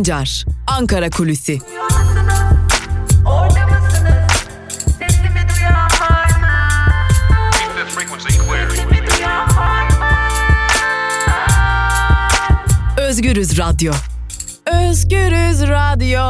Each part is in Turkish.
Sancar, Ankara Kulüsi. Özgürüz Radyo. Özgürüz Radyo.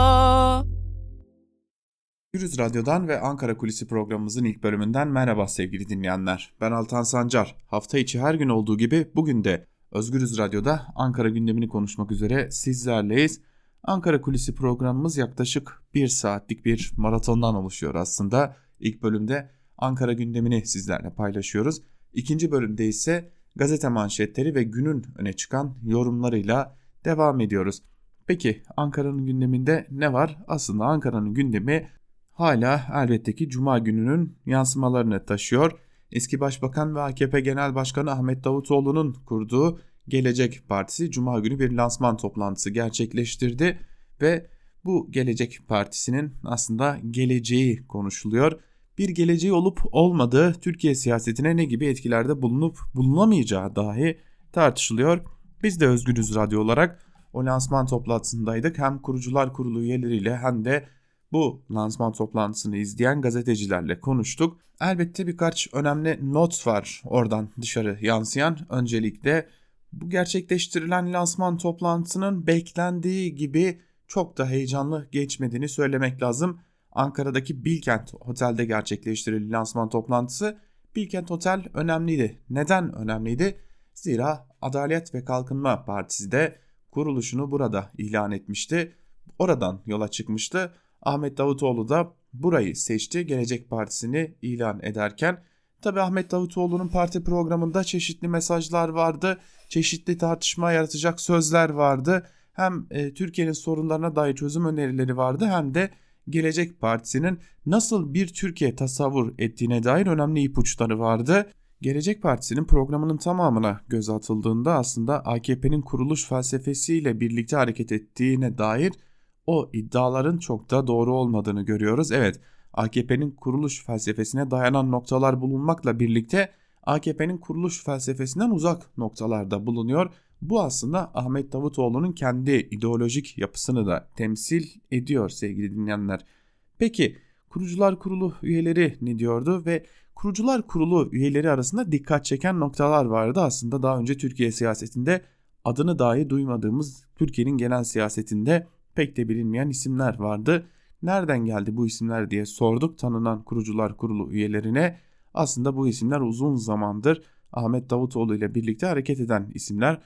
Özgürüz Radyo'dan ve Ankara Kulisi programımızın ilk bölümünden merhaba sevgili dinleyenler. Ben Altan Sancar. Hafta içi her gün olduğu gibi bugün de Özgürüz Radyo'da Ankara gündemini konuşmak üzere sizlerleyiz. Ankara Kulisi programımız yaklaşık bir saatlik bir maratondan oluşuyor aslında. İlk bölümde Ankara gündemini sizlerle paylaşıyoruz. İkinci bölümde ise gazete manşetleri ve günün öne çıkan yorumlarıyla devam ediyoruz. Peki Ankara'nın gündeminde ne var? Aslında Ankara'nın gündemi hala elbette ki Cuma gününün yansımalarını taşıyor. Eski Başbakan ve AKP Genel Başkanı Ahmet Davutoğlu'nun kurduğu Gelecek Partisi Cuma günü bir lansman toplantısı gerçekleştirdi ve bu Gelecek Partisi'nin aslında geleceği konuşuluyor. Bir geleceği olup olmadığı Türkiye siyasetine ne gibi etkilerde bulunup bulunamayacağı dahi tartışılıyor. Biz de Özgürüz Radyo olarak o lansman toplantısındaydık. Hem kurucular kurulu üyeleriyle hem de bu lansman toplantısını izleyen gazetecilerle konuştuk. Elbette birkaç önemli not var oradan dışarı yansıyan. Öncelikle bu gerçekleştirilen lansman toplantısının beklendiği gibi çok da heyecanlı geçmediğini söylemek lazım. Ankara'daki Bilkent Otel'de gerçekleştirilen lansman toplantısı Bilkent Otel önemliydi. Neden önemliydi? Zira Adalet ve Kalkınma Partisi de kuruluşunu burada ilan etmişti. Oradan yola çıkmıştı. Ahmet Davutoğlu da burayı seçti. Gelecek Partisi'ni ilan ederken tabi Ahmet Davutoğlu'nun parti programında çeşitli mesajlar vardı. Çeşitli tartışma yaratacak sözler vardı. Hem e, Türkiye'nin sorunlarına dair çözüm önerileri vardı hem de Gelecek Partisi'nin nasıl bir Türkiye tasavvur ettiğine dair önemli ipuçları vardı. Gelecek Partisi'nin programının tamamına göz atıldığında aslında AKP'nin kuruluş felsefesiyle birlikte hareket ettiğine dair o iddiaların çok da doğru olmadığını görüyoruz. Evet AKP'nin kuruluş felsefesine dayanan noktalar bulunmakla birlikte AKP'nin kuruluş felsefesinden uzak noktalarda bulunuyor. Bu aslında Ahmet Davutoğlu'nun kendi ideolojik yapısını da temsil ediyor sevgili dinleyenler. Peki kurucular kurulu üyeleri ne diyordu ve kurucular kurulu üyeleri arasında dikkat çeken noktalar vardı. Aslında daha önce Türkiye siyasetinde adını dahi duymadığımız Türkiye'nin genel siyasetinde pek de bilinmeyen isimler vardı. Nereden geldi bu isimler diye sorduk tanınan kurucular kurulu üyelerine. Aslında bu isimler uzun zamandır Ahmet Davutoğlu ile birlikte hareket eden isimler.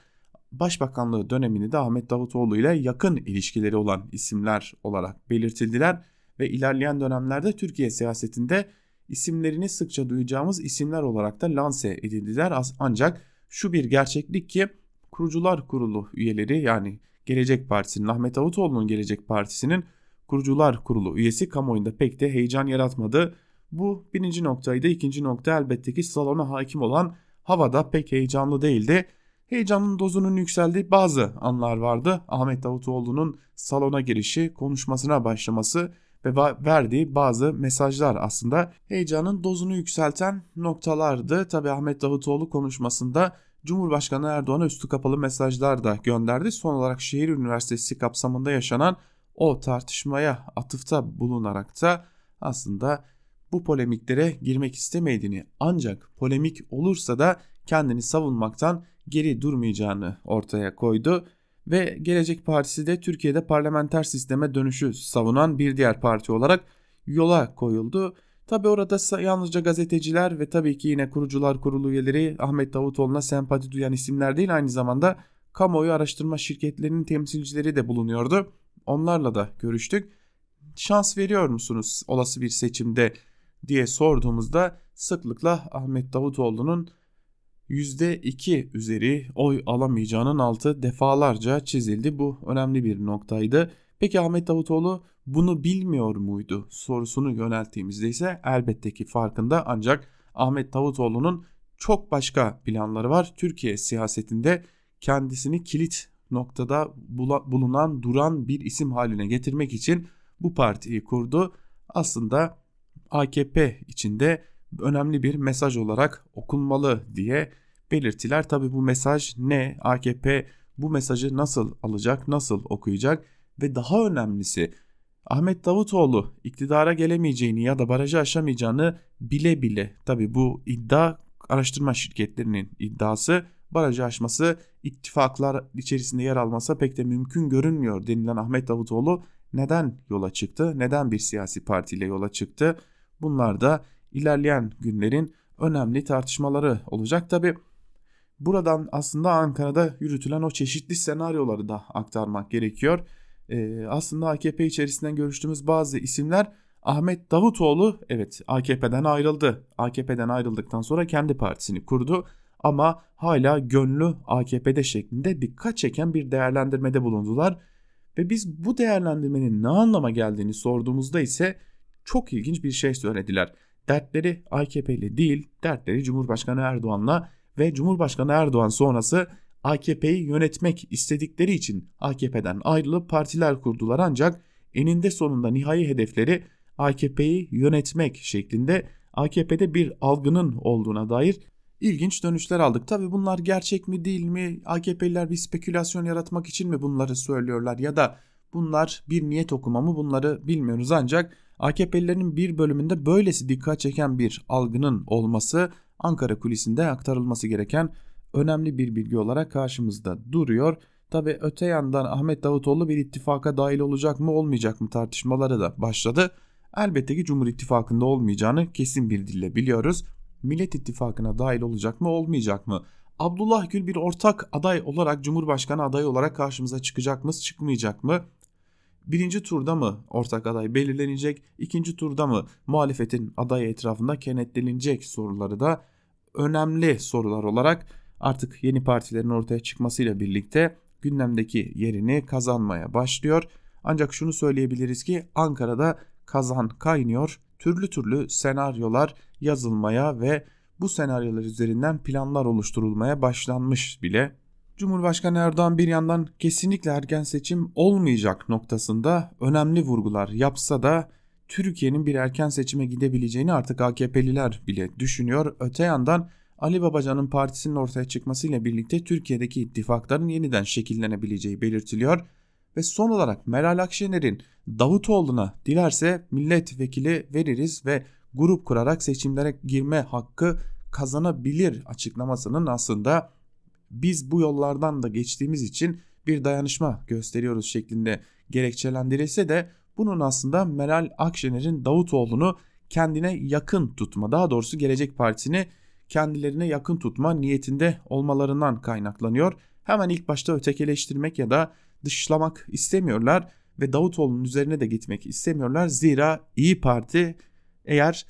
Başbakanlığı dönemini de Ahmet Davutoğlu ile yakın ilişkileri olan isimler olarak belirtildiler ve ilerleyen dönemlerde Türkiye siyasetinde isimlerini sıkça duyacağımız isimler olarak da lanse edildiler. Ancak şu bir gerçeklik ki kurucular kurulu üyeleri yani Gelecek Partisi'nin Ahmet Davutoğlu'nun Gelecek Partisi'nin kurucular kurulu üyesi kamuoyunda pek de heyecan yaratmadı. Bu birinci noktaydı. İkinci nokta elbette ki salona hakim olan havada pek heyecanlı değildi. Heyecanın dozunun yükseldiği bazı anlar vardı. Ahmet Davutoğlu'nun salona girişi, konuşmasına başlaması ve verdiği bazı mesajlar aslında heyecanın dozunu yükselten noktalardı. Tabi Ahmet Davutoğlu konuşmasında Cumhurbaşkanı Erdoğan'a üstü kapalı mesajlar da gönderdi. Son olarak şehir üniversitesi kapsamında yaşanan o tartışmaya atıfta bulunarak da aslında bu polemiklere girmek istemediğini ancak polemik olursa da kendini savunmaktan geri durmayacağını ortaya koydu ve Gelecek Partisi de Türkiye'de parlamenter sisteme dönüşü savunan bir diğer parti olarak yola koyuldu. Tabi orada yalnızca gazeteciler ve tabii ki yine kurucular kurulu üyeleri Ahmet Davutoğlu'na sempati duyan isimler değil aynı zamanda kamuoyu araştırma şirketlerinin temsilcileri de bulunuyordu. Onlarla da görüştük. Şans veriyor musunuz olası bir seçimde diye sorduğumuzda sıklıkla Ahmet Davutoğlu'nun %2 üzeri oy alamayacağının altı defalarca çizildi. Bu önemli bir noktaydı. Peki Ahmet Davutoğlu bunu bilmiyor muydu sorusunu yönelttiğimizde ise elbette ki farkında ancak Ahmet Davutoğlu'nun çok başka planları var. Türkiye siyasetinde kendisini kilit noktada bulunan duran bir isim haline getirmek için bu partiyi kurdu. Aslında AKP içinde önemli bir mesaj olarak okunmalı diye belirtiler. Tabi bu mesaj ne? AKP bu mesajı nasıl alacak, nasıl okuyacak? ve daha önemlisi Ahmet Davutoğlu iktidara gelemeyeceğini ya da barajı aşamayacağını bile bile tabi bu iddia araştırma şirketlerinin iddiası barajı aşması ittifaklar içerisinde yer almasa pek de mümkün görünmüyor denilen Ahmet Davutoğlu neden yola çıktı? Neden bir siyasi partiyle yola çıktı? Bunlar da ilerleyen günlerin önemli tartışmaları olacak. Tabi buradan aslında Ankara'da yürütülen o çeşitli senaryoları da aktarmak gerekiyor. Ee, aslında AKP içerisinden görüştüğümüz bazı isimler Ahmet Davutoğlu evet AKP'den ayrıldı. AKP'den ayrıldıktan sonra kendi partisini kurdu ama hala gönlü AKP'de şeklinde dikkat çeken bir değerlendirmede bulundular. Ve biz bu değerlendirmenin ne anlama geldiğini sorduğumuzda ise çok ilginç bir şey söylediler. Dertleri AKP ile değil, dertleri Cumhurbaşkanı Erdoğan'la ve Cumhurbaşkanı Erdoğan sonrası AKP'yi yönetmek istedikleri için AKP'den ayrılıp partiler kurdular ancak eninde sonunda nihai hedefleri AKP'yi yönetmek şeklinde AKP'de bir algının olduğuna dair ilginç dönüşler aldık. Tabi bunlar gerçek mi değil mi? AKP'liler bir spekülasyon yaratmak için mi bunları söylüyorlar ya da bunlar bir niyet okuma mı bunları bilmiyoruz ancak AKP'lilerin bir bölümünde böylesi dikkat çeken bir algının olması Ankara kulisinde aktarılması gereken önemli bir bilgi olarak karşımızda duruyor. Tabi öte yandan Ahmet Davutoğlu bir ittifaka dahil olacak mı olmayacak mı tartışmaları da başladı. Elbette ki Cumhur İttifakı'nda olmayacağını kesin bir dille biliyoruz. Millet İttifakı'na dahil olacak mı olmayacak mı? Abdullah Gül bir ortak aday olarak Cumhurbaşkanı adayı olarak karşımıza çıkacak mı çıkmayacak mı? Birinci turda mı ortak aday belirlenecek? İkinci turda mı muhalefetin adayı etrafında kenetlenecek soruları da önemli sorular olarak artık yeni partilerin ortaya çıkmasıyla birlikte gündemdeki yerini kazanmaya başlıyor. Ancak şunu söyleyebiliriz ki Ankara'da kazan kaynıyor. Türlü türlü senaryolar yazılmaya ve bu senaryolar üzerinden planlar oluşturulmaya başlanmış bile. Cumhurbaşkanı Erdoğan bir yandan kesinlikle erken seçim olmayacak noktasında önemli vurgular yapsa da Türkiye'nin bir erken seçime gidebileceğini artık AKP'liler bile düşünüyor. Öte yandan Ali Babacan'ın partisinin ortaya çıkmasıyla birlikte Türkiye'deki ittifakların yeniden şekillenebileceği belirtiliyor. Ve son olarak Meral Akşener'in Davutoğlu'na dilerse milletvekili veririz ve grup kurarak seçimlere girme hakkı kazanabilir açıklamasının aslında biz bu yollardan da geçtiğimiz için bir dayanışma gösteriyoruz şeklinde gerekçelendirilse de bunun aslında Meral Akşener'in Davutoğlu'nu kendine yakın tutma daha doğrusu Gelecek Partisi'ni kendilerine yakın tutma niyetinde olmalarından kaynaklanıyor. Hemen ilk başta ötekileştirmek ya da dışlamak istemiyorlar ve Davutoğlu'nun üzerine de gitmek istemiyorlar. Zira İyi Parti eğer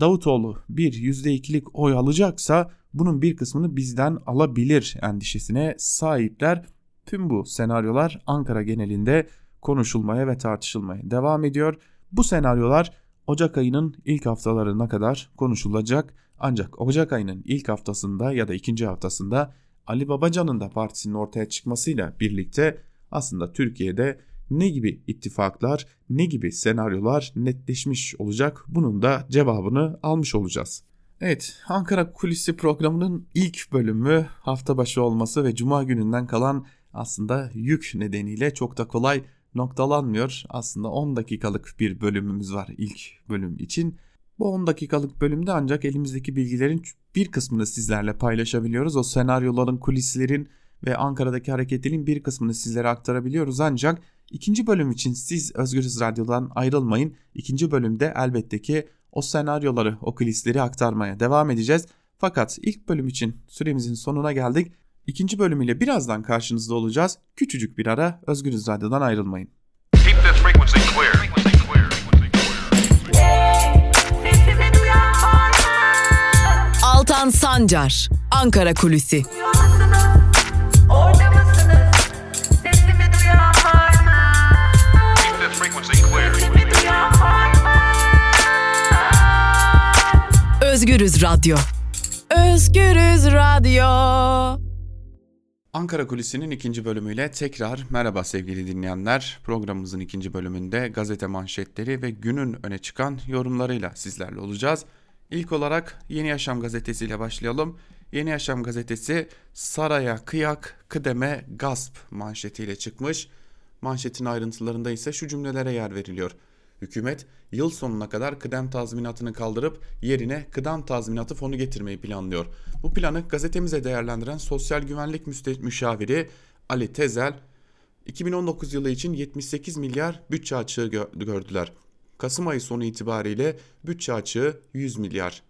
Davutoğlu bir %2'lik oy alacaksa bunun bir kısmını bizden alabilir endişesine sahipler. Tüm bu senaryolar Ankara genelinde konuşulmaya ve tartışılmaya devam ediyor. Bu senaryolar Ocak ayının ilk haftalarına kadar konuşulacak. Ancak Ocak ayının ilk haftasında ya da ikinci haftasında Ali Babacan'ın da partisinin ortaya çıkmasıyla birlikte aslında Türkiye'de ne gibi ittifaklar, ne gibi senaryolar netleşmiş olacak bunun da cevabını almış olacağız. Evet, Ankara Kulisi programının ilk bölümü hafta başı olması ve cuma gününden kalan aslında yük nedeniyle çok da kolay noktalanmıyor. Aslında 10 dakikalık bir bölümümüz var ilk bölüm için. Bu 10 dakikalık bölümde ancak elimizdeki bilgilerin bir kısmını sizlerle paylaşabiliyoruz. O senaryoların, kulislerin ve Ankara'daki hareketliliğin bir kısmını sizlere aktarabiliyoruz. Ancak ikinci bölüm için siz Özgürüz Radyo'dan ayrılmayın. İkinci bölümde elbette ki o senaryoları, o kulisleri aktarmaya devam edeceğiz. Fakat ilk bölüm için süremizin sonuna geldik. İkinci bölümüyle birazdan karşınızda olacağız. Küçücük bir ara Özgürüz Radyo'dan ayrılmayın. Altan Sancar, Ankara Kulüsi. Özgürüz Radyo. Özgürüz Radyo. Ankara Kulisi'nin ikinci bölümüyle tekrar merhaba sevgili dinleyenler. Programımızın ikinci bölümünde gazete manşetleri ve günün öne çıkan yorumlarıyla sizlerle olacağız. İlk olarak Yeni Yaşam gazetesi ile başlayalım. Yeni Yaşam gazetesi saraya kıyak, kıdeme gasp manşetiyle çıkmış. Manşetin ayrıntılarında ise şu cümlelere yer veriliyor. Hükümet yıl sonuna kadar kıdem tazminatını kaldırıp yerine kıdem tazminatı fonu getirmeyi planlıyor. Bu planı gazetemize değerlendiren Sosyal Güvenlik Müşaviri Ali Tezel 2019 yılı için 78 milyar bütçe açığı gördüler. Kasım ayı sonu itibariyle bütçe açığı 100 milyar.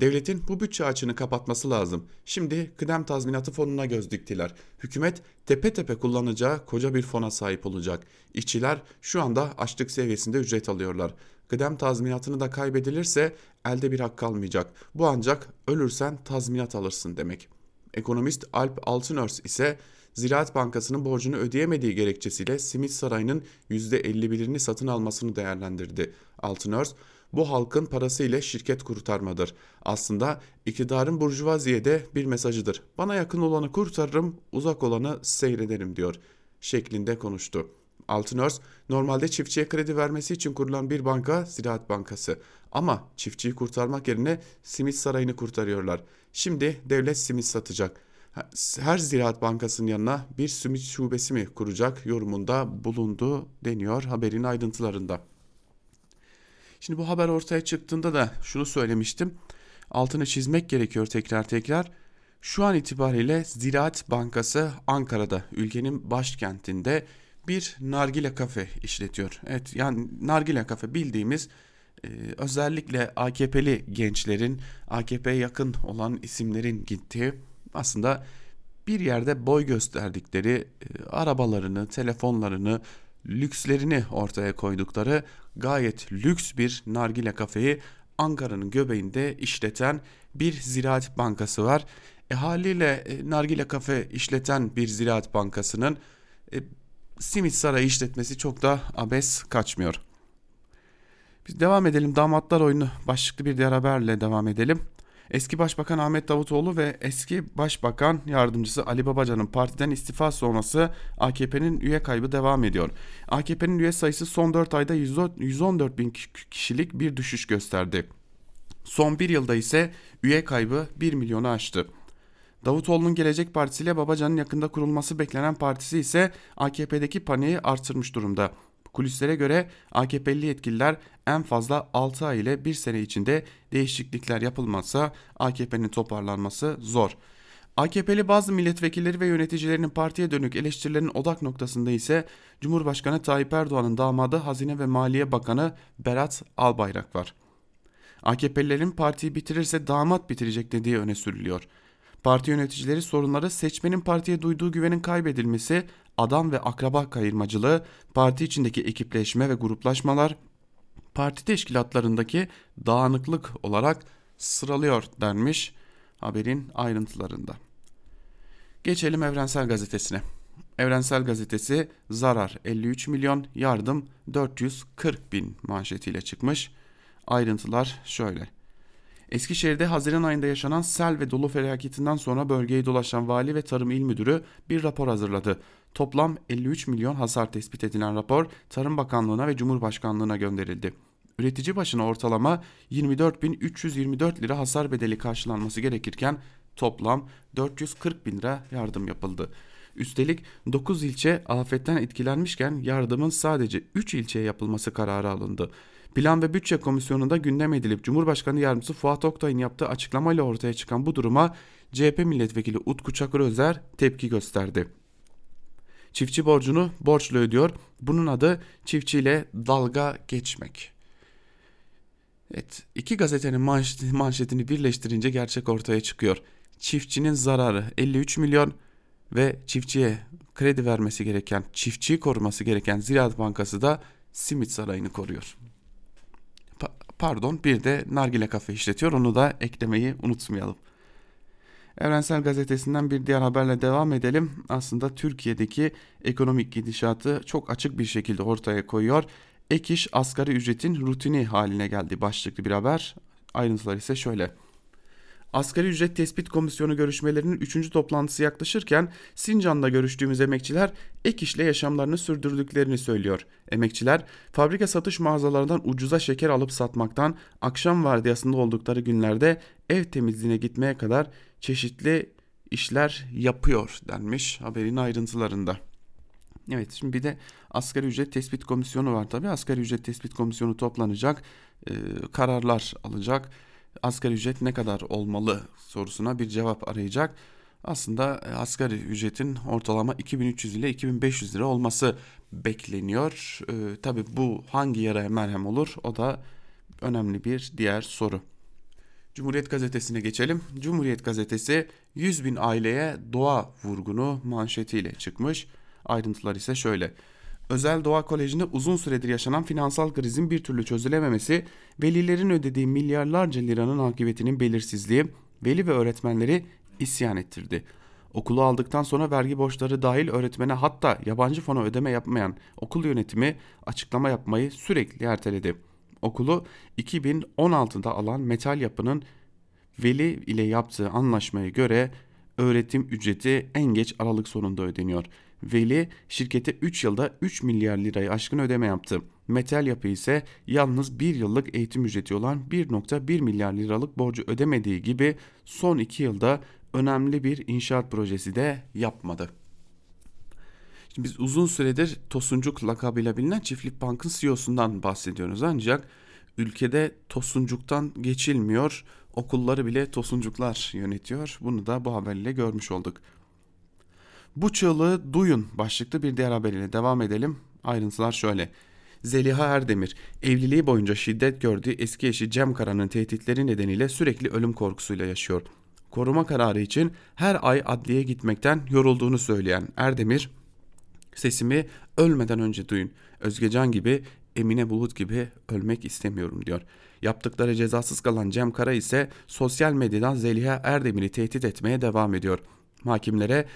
Devletin bu bütçe açığını kapatması lazım. Şimdi kıdem tazminatı fonuna göz diktiler. Hükümet tepe tepe kullanacağı koca bir fona sahip olacak. İşçiler şu anda açlık seviyesinde ücret alıyorlar. Kıdem tazminatını da kaybedilirse elde bir hak kalmayacak. Bu ancak ölürsen tazminat alırsın demek. Ekonomist Alp Altınörs ise Ziraat Bankası'nın borcunu ödeyemediği gerekçesiyle Simit Sarayı'nın %51'ini satın almasını değerlendirdi. Altınörs, bu halkın parası ile şirket kurtarmadır. Aslında iktidarın burjuvaziyede bir mesajıdır. Bana yakın olanı kurtarırım, uzak olanı seyrederim diyor şeklinde konuştu. Altınörs normalde çiftçiye kredi vermesi için kurulan bir banka Ziraat Bankası. Ama çiftçiyi kurtarmak yerine simit sarayını kurtarıyorlar. Şimdi devlet simit satacak. Her Ziraat Bankası'nın yanına bir simit şubesi mi kuracak yorumunda bulundu deniyor haberin ayrıntılarında. Şimdi bu haber ortaya çıktığında da şunu söylemiştim. Altını çizmek gerekiyor tekrar tekrar. Şu an itibariyle Ziraat Bankası Ankara'da ülkenin başkentinde bir nargile kafe işletiyor. Evet yani nargile kafe bildiğimiz e, özellikle AKP'li gençlerin AKP'ye yakın olan isimlerin gittiği aslında bir yerde boy gösterdikleri e, arabalarını, telefonlarını, lükslerini ortaya koydukları gayet lüks bir nargile kafeyi Ankara'nın göbeğinde işleten bir ziraat bankası var. E haliyle e, nargile kafe işleten bir ziraat bankasının e, simit sarayı işletmesi çok da abes kaçmıyor. Biz devam edelim damatlar oyunu başlıklı bir diğer haberle devam edelim. Eski Başbakan Ahmet Davutoğlu ve eski Başbakan Yardımcısı Ali Babacan'ın partiden istifa sonrası AKP'nin üye kaybı devam ediyor. AKP'nin üye sayısı son 4 ayda 114 bin kişilik bir düşüş gösterdi. Son bir yılda ise üye kaybı 1 milyonu aştı. Davutoğlu'nun Gelecek Partisi ile Babacan'ın yakında kurulması beklenen partisi ise AKP'deki paniği artırmış durumda. Kulislere göre AKP'li yetkililer en fazla 6 ay ile 1 sene içinde değişiklikler yapılmazsa AKP'nin toparlanması zor. AKP'li bazı milletvekilleri ve yöneticilerinin partiye dönük eleştirilerin odak noktasında ise Cumhurbaşkanı Tayyip Erdoğan'ın damadı Hazine ve Maliye Bakanı Berat Albayrak var. AKP'lilerin partiyi bitirirse damat bitirecek dediği öne sürülüyor. Parti yöneticileri sorunları seçmenin partiye duyduğu güvenin kaybedilmesi, adam ve akraba kayırmacılığı, parti içindeki ekipleşme ve gruplaşmalar, parti teşkilatlarındaki dağınıklık olarak sıralıyor denmiş haberin ayrıntılarında. Geçelim Evrensel Gazetesi'ne. Evrensel Gazetesi zarar 53 milyon, yardım 440 bin manşetiyle çıkmış. Ayrıntılar şöyle. Eskişehir'de Haziran ayında yaşanan sel ve dolu felaketinden sonra bölgeyi dolaşan vali ve tarım il müdürü bir rapor hazırladı. Toplam 53 milyon hasar tespit edilen rapor Tarım Bakanlığı'na ve Cumhurbaşkanlığı'na gönderildi. Üretici başına ortalama 24.324 lira hasar bedeli karşılanması gerekirken toplam 440 bin lira yardım yapıldı. Üstelik 9 ilçe afetten etkilenmişken yardımın sadece 3 ilçeye yapılması kararı alındı. Plan ve Bütçe Komisyonu'nda gündem edilip Cumhurbaşkanı Yardımcısı Fuat Oktay'ın yaptığı açıklamayla ortaya çıkan bu duruma CHP milletvekili Utku Çakır Özer tepki gösterdi. Çiftçi borcunu borçlu ödüyor. Bunun adı çiftçiyle dalga geçmek. Evet, iki gazetenin manşetini birleştirince gerçek ortaya çıkıyor. Çiftçinin zararı 53 milyon ve çiftçiye kredi vermesi gereken, çiftçiyi koruması gereken Ziraat Bankası da simit sarayını koruyor pardon bir de nargile kafe işletiyor. Onu da eklemeyi unutmayalım. Evrensel Gazetesi'nden bir diğer haberle devam edelim. Aslında Türkiye'deki ekonomik gidişatı çok açık bir şekilde ortaya koyuyor. Ek iş asgari ücretin rutini haline geldi başlıklı bir haber. Ayrıntılar ise şöyle. Asgari ücret tespit komisyonu görüşmelerinin 3. toplantısı yaklaşırken Sincan'da görüştüğümüz emekçiler ek işle yaşamlarını sürdürdüklerini söylüyor. Emekçiler fabrika satış mağazalarından ucuza şeker alıp satmaktan akşam vardiyasında oldukları günlerde ev temizliğine gitmeye kadar çeşitli işler yapıyor denmiş haberin ayrıntılarında. Evet şimdi bir de asgari ücret tespit komisyonu var tabi. Asgari ücret tespit komisyonu toplanacak, e, kararlar alacak. Asgari ücret ne kadar olmalı sorusuna bir cevap arayacak. Aslında e, asgari ücretin ortalama 2300 ile 2500 lira olması bekleniyor. E, tabi bu hangi yaraya merhem olur o da önemli bir diğer soru. Cumhuriyet Gazetesi'ne geçelim. Cumhuriyet Gazetesi 100 bin aileye doğa vurgunu manşetiyle çıkmış. Ayrıntılar ise şöyle. Özel Doğa Koleji'nde uzun süredir yaşanan finansal krizin bir türlü çözülememesi, velilerin ödediği milyarlarca liranın akıbetinin belirsizliği, veli ve öğretmenleri isyan ettirdi. Okulu aldıktan sonra vergi borçları dahil öğretmene hatta yabancı fona ödeme yapmayan okul yönetimi açıklama yapmayı sürekli erteledi. Okulu 2016'da alan metal yapının veli ile yaptığı anlaşmaya göre öğretim ücreti en geç Aralık sonunda ödeniyor. Veli şirkete 3 yılda 3 milyar lirayı aşkın ödeme yaptı. Metal yapı ise yalnız 1 yıllık eğitim ücreti olan 1.1 milyar liralık borcu ödemediği gibi son 2 yılda önemli bir inşaat projesi de yapmadı. Şimdi biz uzun süredir Tosuncuk lakabıyla bilinen Çiftlik Bank'ın CEO'sundan bahsediyoruz ancak ülkede Tosuncuk'tan geçilmiyor. Okulları bile Tosuncuklar yönetiyor. Bunu da bu haberle görmüş olduk. Bu çığlığı duyun başlıklı bir diğer haberiyle devam edelim. Ayrıntılar şöyle. Zeliha Erdemir, evliliği boyunca şiddet gördüğü eski eşi Cem Kara'nın tehditleri nedeniyle sürekli ölüm korkusuyla yaşıyor. Koruma kararı için her ay adliyeye gitmekten yorulduğunu söyleyen Erdemir, sesimi ölmeden önce duyun. Özgecan gibi, Emine Bulut gibi ölmek istemiyorum diyor. Yaptıkları cezasız kalan Cem Kara ise sosyal medyadan Zeliha Erdemir'i tehdit etmeye devam ediyor. Mahkimlere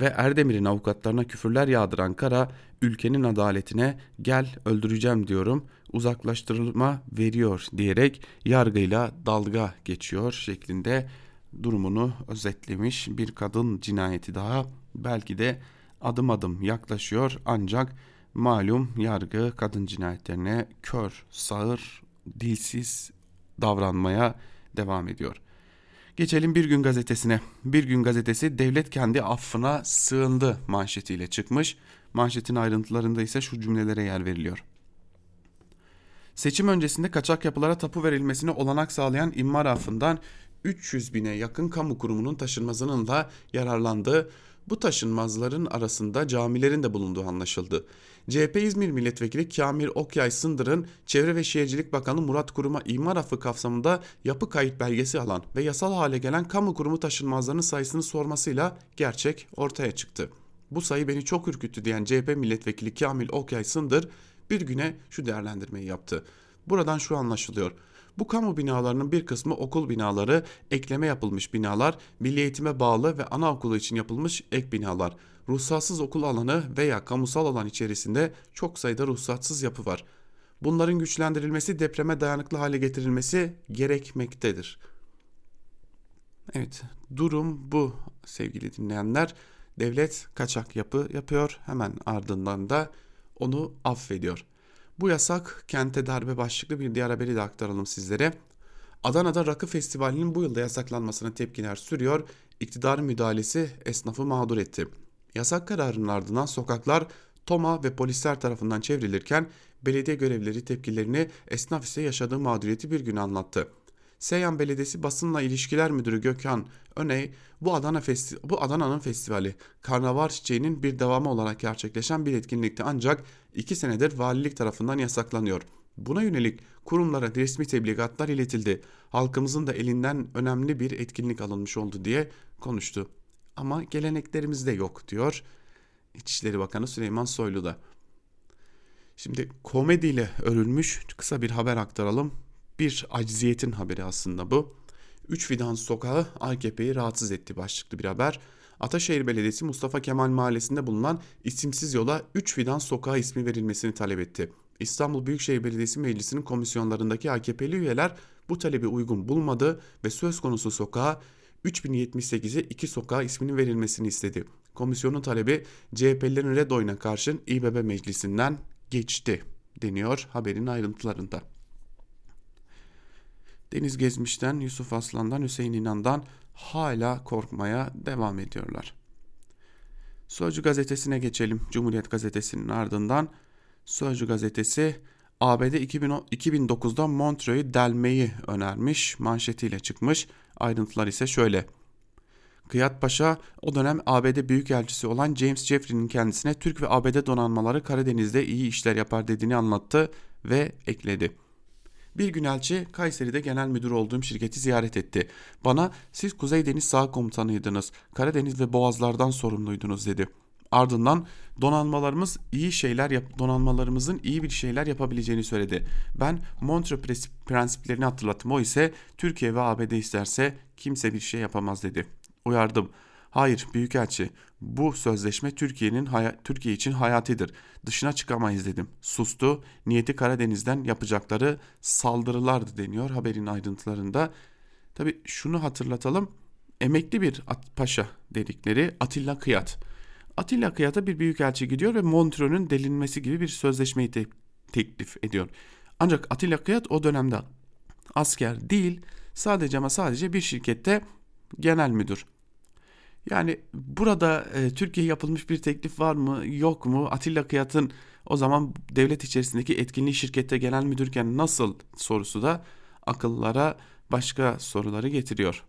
ve Erdemir'in avukatlarına küfürler yağdıran Kara ülkenin adaletine gel öldüreceğim diyorum uzaklaştırılma veriyor diyerek yargıyla dalga geçiyor şeklinde durumunu özetlemiş bir kadın cinayeti daha belki de adım adım yaklaşıyor ancak malum yargı kadın cinayetlerine kör, sağır, dilsiz davranmaya devam ediyor. Geçelim Bir Gün Gazetesi'ne. Bir Gün Gazetesi devlet kendi affına sığındı manşetiyle çıkmış. Manşetin ayrıntılarında ise şu cümlelere yer veriliyor. Seçim öncesinde kaçak yapılara tapu verilmesine olanak sağlayan imar affından 300 bine yakın kamu kurumunun taşınmazının da yararlandığı bu taşınmazların arasında camilerin de bulunduğu anlaşıldı. CHP İzmir Milletvekili Kamil Okyay Sındır'ın Çevre ve Şehircilik Bakanı Murat Kurum'a imar affı kapsamında yapı kayıt belgesi alan ve yasal hale gelen kamu kurumu taşınmazlarının sayısını sormasıyla gerçek ortaya çıktı. Bu sayı beni çok ürküttü diyen CHP Milletvekili Kamil Okyay Sındır bir güne şu değerlendirmeyi yaptı. Buradan şu anlaşılıyor. Bu kamu binalarının bir kısmı okul binaları, ekleme yapılmış binalar, milli eğitime bağlı ve anaokulu için yapılmış ek binalar. Ruhsatsız okul alanı veya kamusal alan içerisinde çok sayıda ruhsatsız yapı var. Bunların güçlendirilmesi, depreme dayanıklı hale getirilmesi gerekmektedir. Evet, durum bu sevgili dinleyenler. Devlet kaçak yapı yapıyor, hemen ardından da onu affediyor. Bu yasak kente darbe başlıklı bir diğer haberi de aktaralım sizlere. Adana'da rakı festivalinin bu yılda yasaklanmasına tepkiler sürüyor. İktidar müdahalesi esnafı mağdur etti. Yasak kararının ardından sokaklar Toma ve polisler tarafından çevrilirken belediye görevlileri tepkilerini esnaf ise yaşadığı mağduriyeti bir gün anlattı. Seyhan Belediyesi Basınla İlişkiler Müdürü Gökhan Öney bu Adana Festi bu Adana'nın festivali karnaval çiçeğinin bir devamı olarak gerçekleşen bir etkinlikti ancak iki senedir valilik tarafından yasaklanıyor. Buna yönelik kurumlara resmi tebligatlar iletildi. Halkımızın da elinden önemli bir etkinlik alınmış oldu diye konuştu. Ama geleneklerimizde yok diyor İçişleri Bakanı Süleyman Soylu da. Şimdi komediyle örülmüş kısa bir haber aktaralım bir acziyetin haberi aslında bu. Üç Fidan Sokağı AKP'yi rahatsız etti başlıklı bir haber. Ataşehir Belediyesi Mustafa Kemal Mahallesi'nde bulunan isimsiz yola 3 Fidan Sokağı ismi verilmesini talep etti. İstanbul Büyükşehir Belediyesi Meclisi'nin komisyonlarındaki AKP'li üyeler bu talebi uygun bulmadı ve söz konusu sokağa 3078'e 2 sokağa isminin verilmesini istedi. Komisyonun talebi CHP'lilerin red oyuna karşın İBB Meclisi'nden geçti deniyor haberin ayrıntılarında. Deniz Gezmiş'ten, Yusuf Aslan'dan, Hüseyin İnan'dan hala korkmaya devam ediyorlar. Sözcü gazetesine geçelim. Cumhuriyet gazetesinin ardından Sözcü gazetesi ABD 2009'da Montreux'u delmeyi önermiş, manşetiyle çıkmış. Ayrıntılar ise şöyle. Kıyat Paşa o dönem ABD Büyükelçisi olan James Jeffrey'nin kendisine Türk ve ABD donanmaları Karadeniz'de iyi işler yapar dediğini anlattı ve ekledi. Bir gün elçi Kayseri'de genel müdür olduğum şirketi ziyaret etti. Bana siz Kuzey Deniz Sağ Komutanıydınız, Karadeniz ve Boğazlardan sorumluydunuz dedi. Ardından donanmalarımız iyi şeyler yap donanmalarımızın iyi bir şeyler yapabileceğini söyledi. Ben Montreux prensiplerini hatırlattım. O ise Türkiye ve ABD isterse kimse bir şey yapamaz dedi. Uyardım. Hayır büyükelçi bu sözleşme Türkiye'nin Türkiye için hayatidir. Dışına çıkamayız dedim. Sustu. Niyeti Karadeniz'den yapacakları saldırılardı deniyor haberin ayrıntılarında. Tabi şunu hatırlatalım. Emekli bir paşa dedikleri Atilla Kıyat. Atilla Kıyat'a bir büyükelçi gidiyor ve Montreux'un delinmesi gibi bir sözleşmeyi te- teklif ediyor. Ancak Atilla Kıyat o dönemde asker değil sadece ama sadece bir şirkette genel müdür. Yani burada e, Türkiye yapılmış bir teklif var mı yok mu? Atilla Kıyat'ın o zaman devlet içerisindeki etkinliği şirkette genel müdürken nasıl sorusu da akıllara başka soruları getiriyor.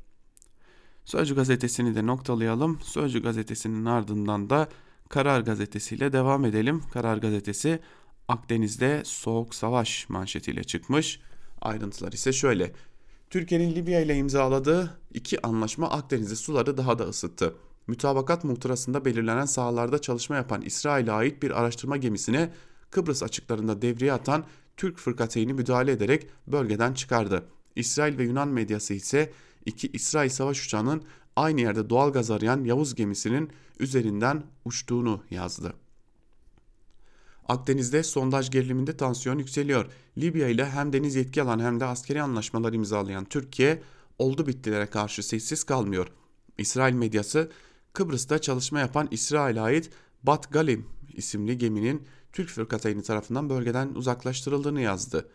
Sözcü gazetesini de noktalayalım. Sözcü gazetesinin ardından da Karar gazetesiyle devam edelim. Karar gazetesi Akdeniz'de soğuk savaş manşetiyle çıkmış. Ayrıntılar ise şöyle. Türkiye'nin Libya ile imzaladığı iki anlaşma Akdeniz'de suları daha da ısıttı. Mütabakat muhtırasında belirlenen sahalarda çalışma yapan İsrail'e ait bir araştırma gemisine Kıbrıs açıklarında devreye atan Türk fırkateyni müdahale ederek bölgeden çıkardı. İsrail ve Yunan medyası ise iki İsrail savaş uçağının aynı yerde doğal gaz arayan Yavuz gemisinin üzerinden uçtuğunu yazdı. Akdeniz'de sondaj geriliminde tansiyon yükseliyor. Libya ile hem deniz yetki alan hem de askeri anlaşmalar imzalayan Türkiye oldu bittilere karşı sessiz kalmıyor. İsrail medyası Kıbrıs'ta çalışma yapan İsrail'e ait Bat Galim isimli geminin Türk fırkateyni tarafından bölgeden uzaklaştırıldığını yazdı.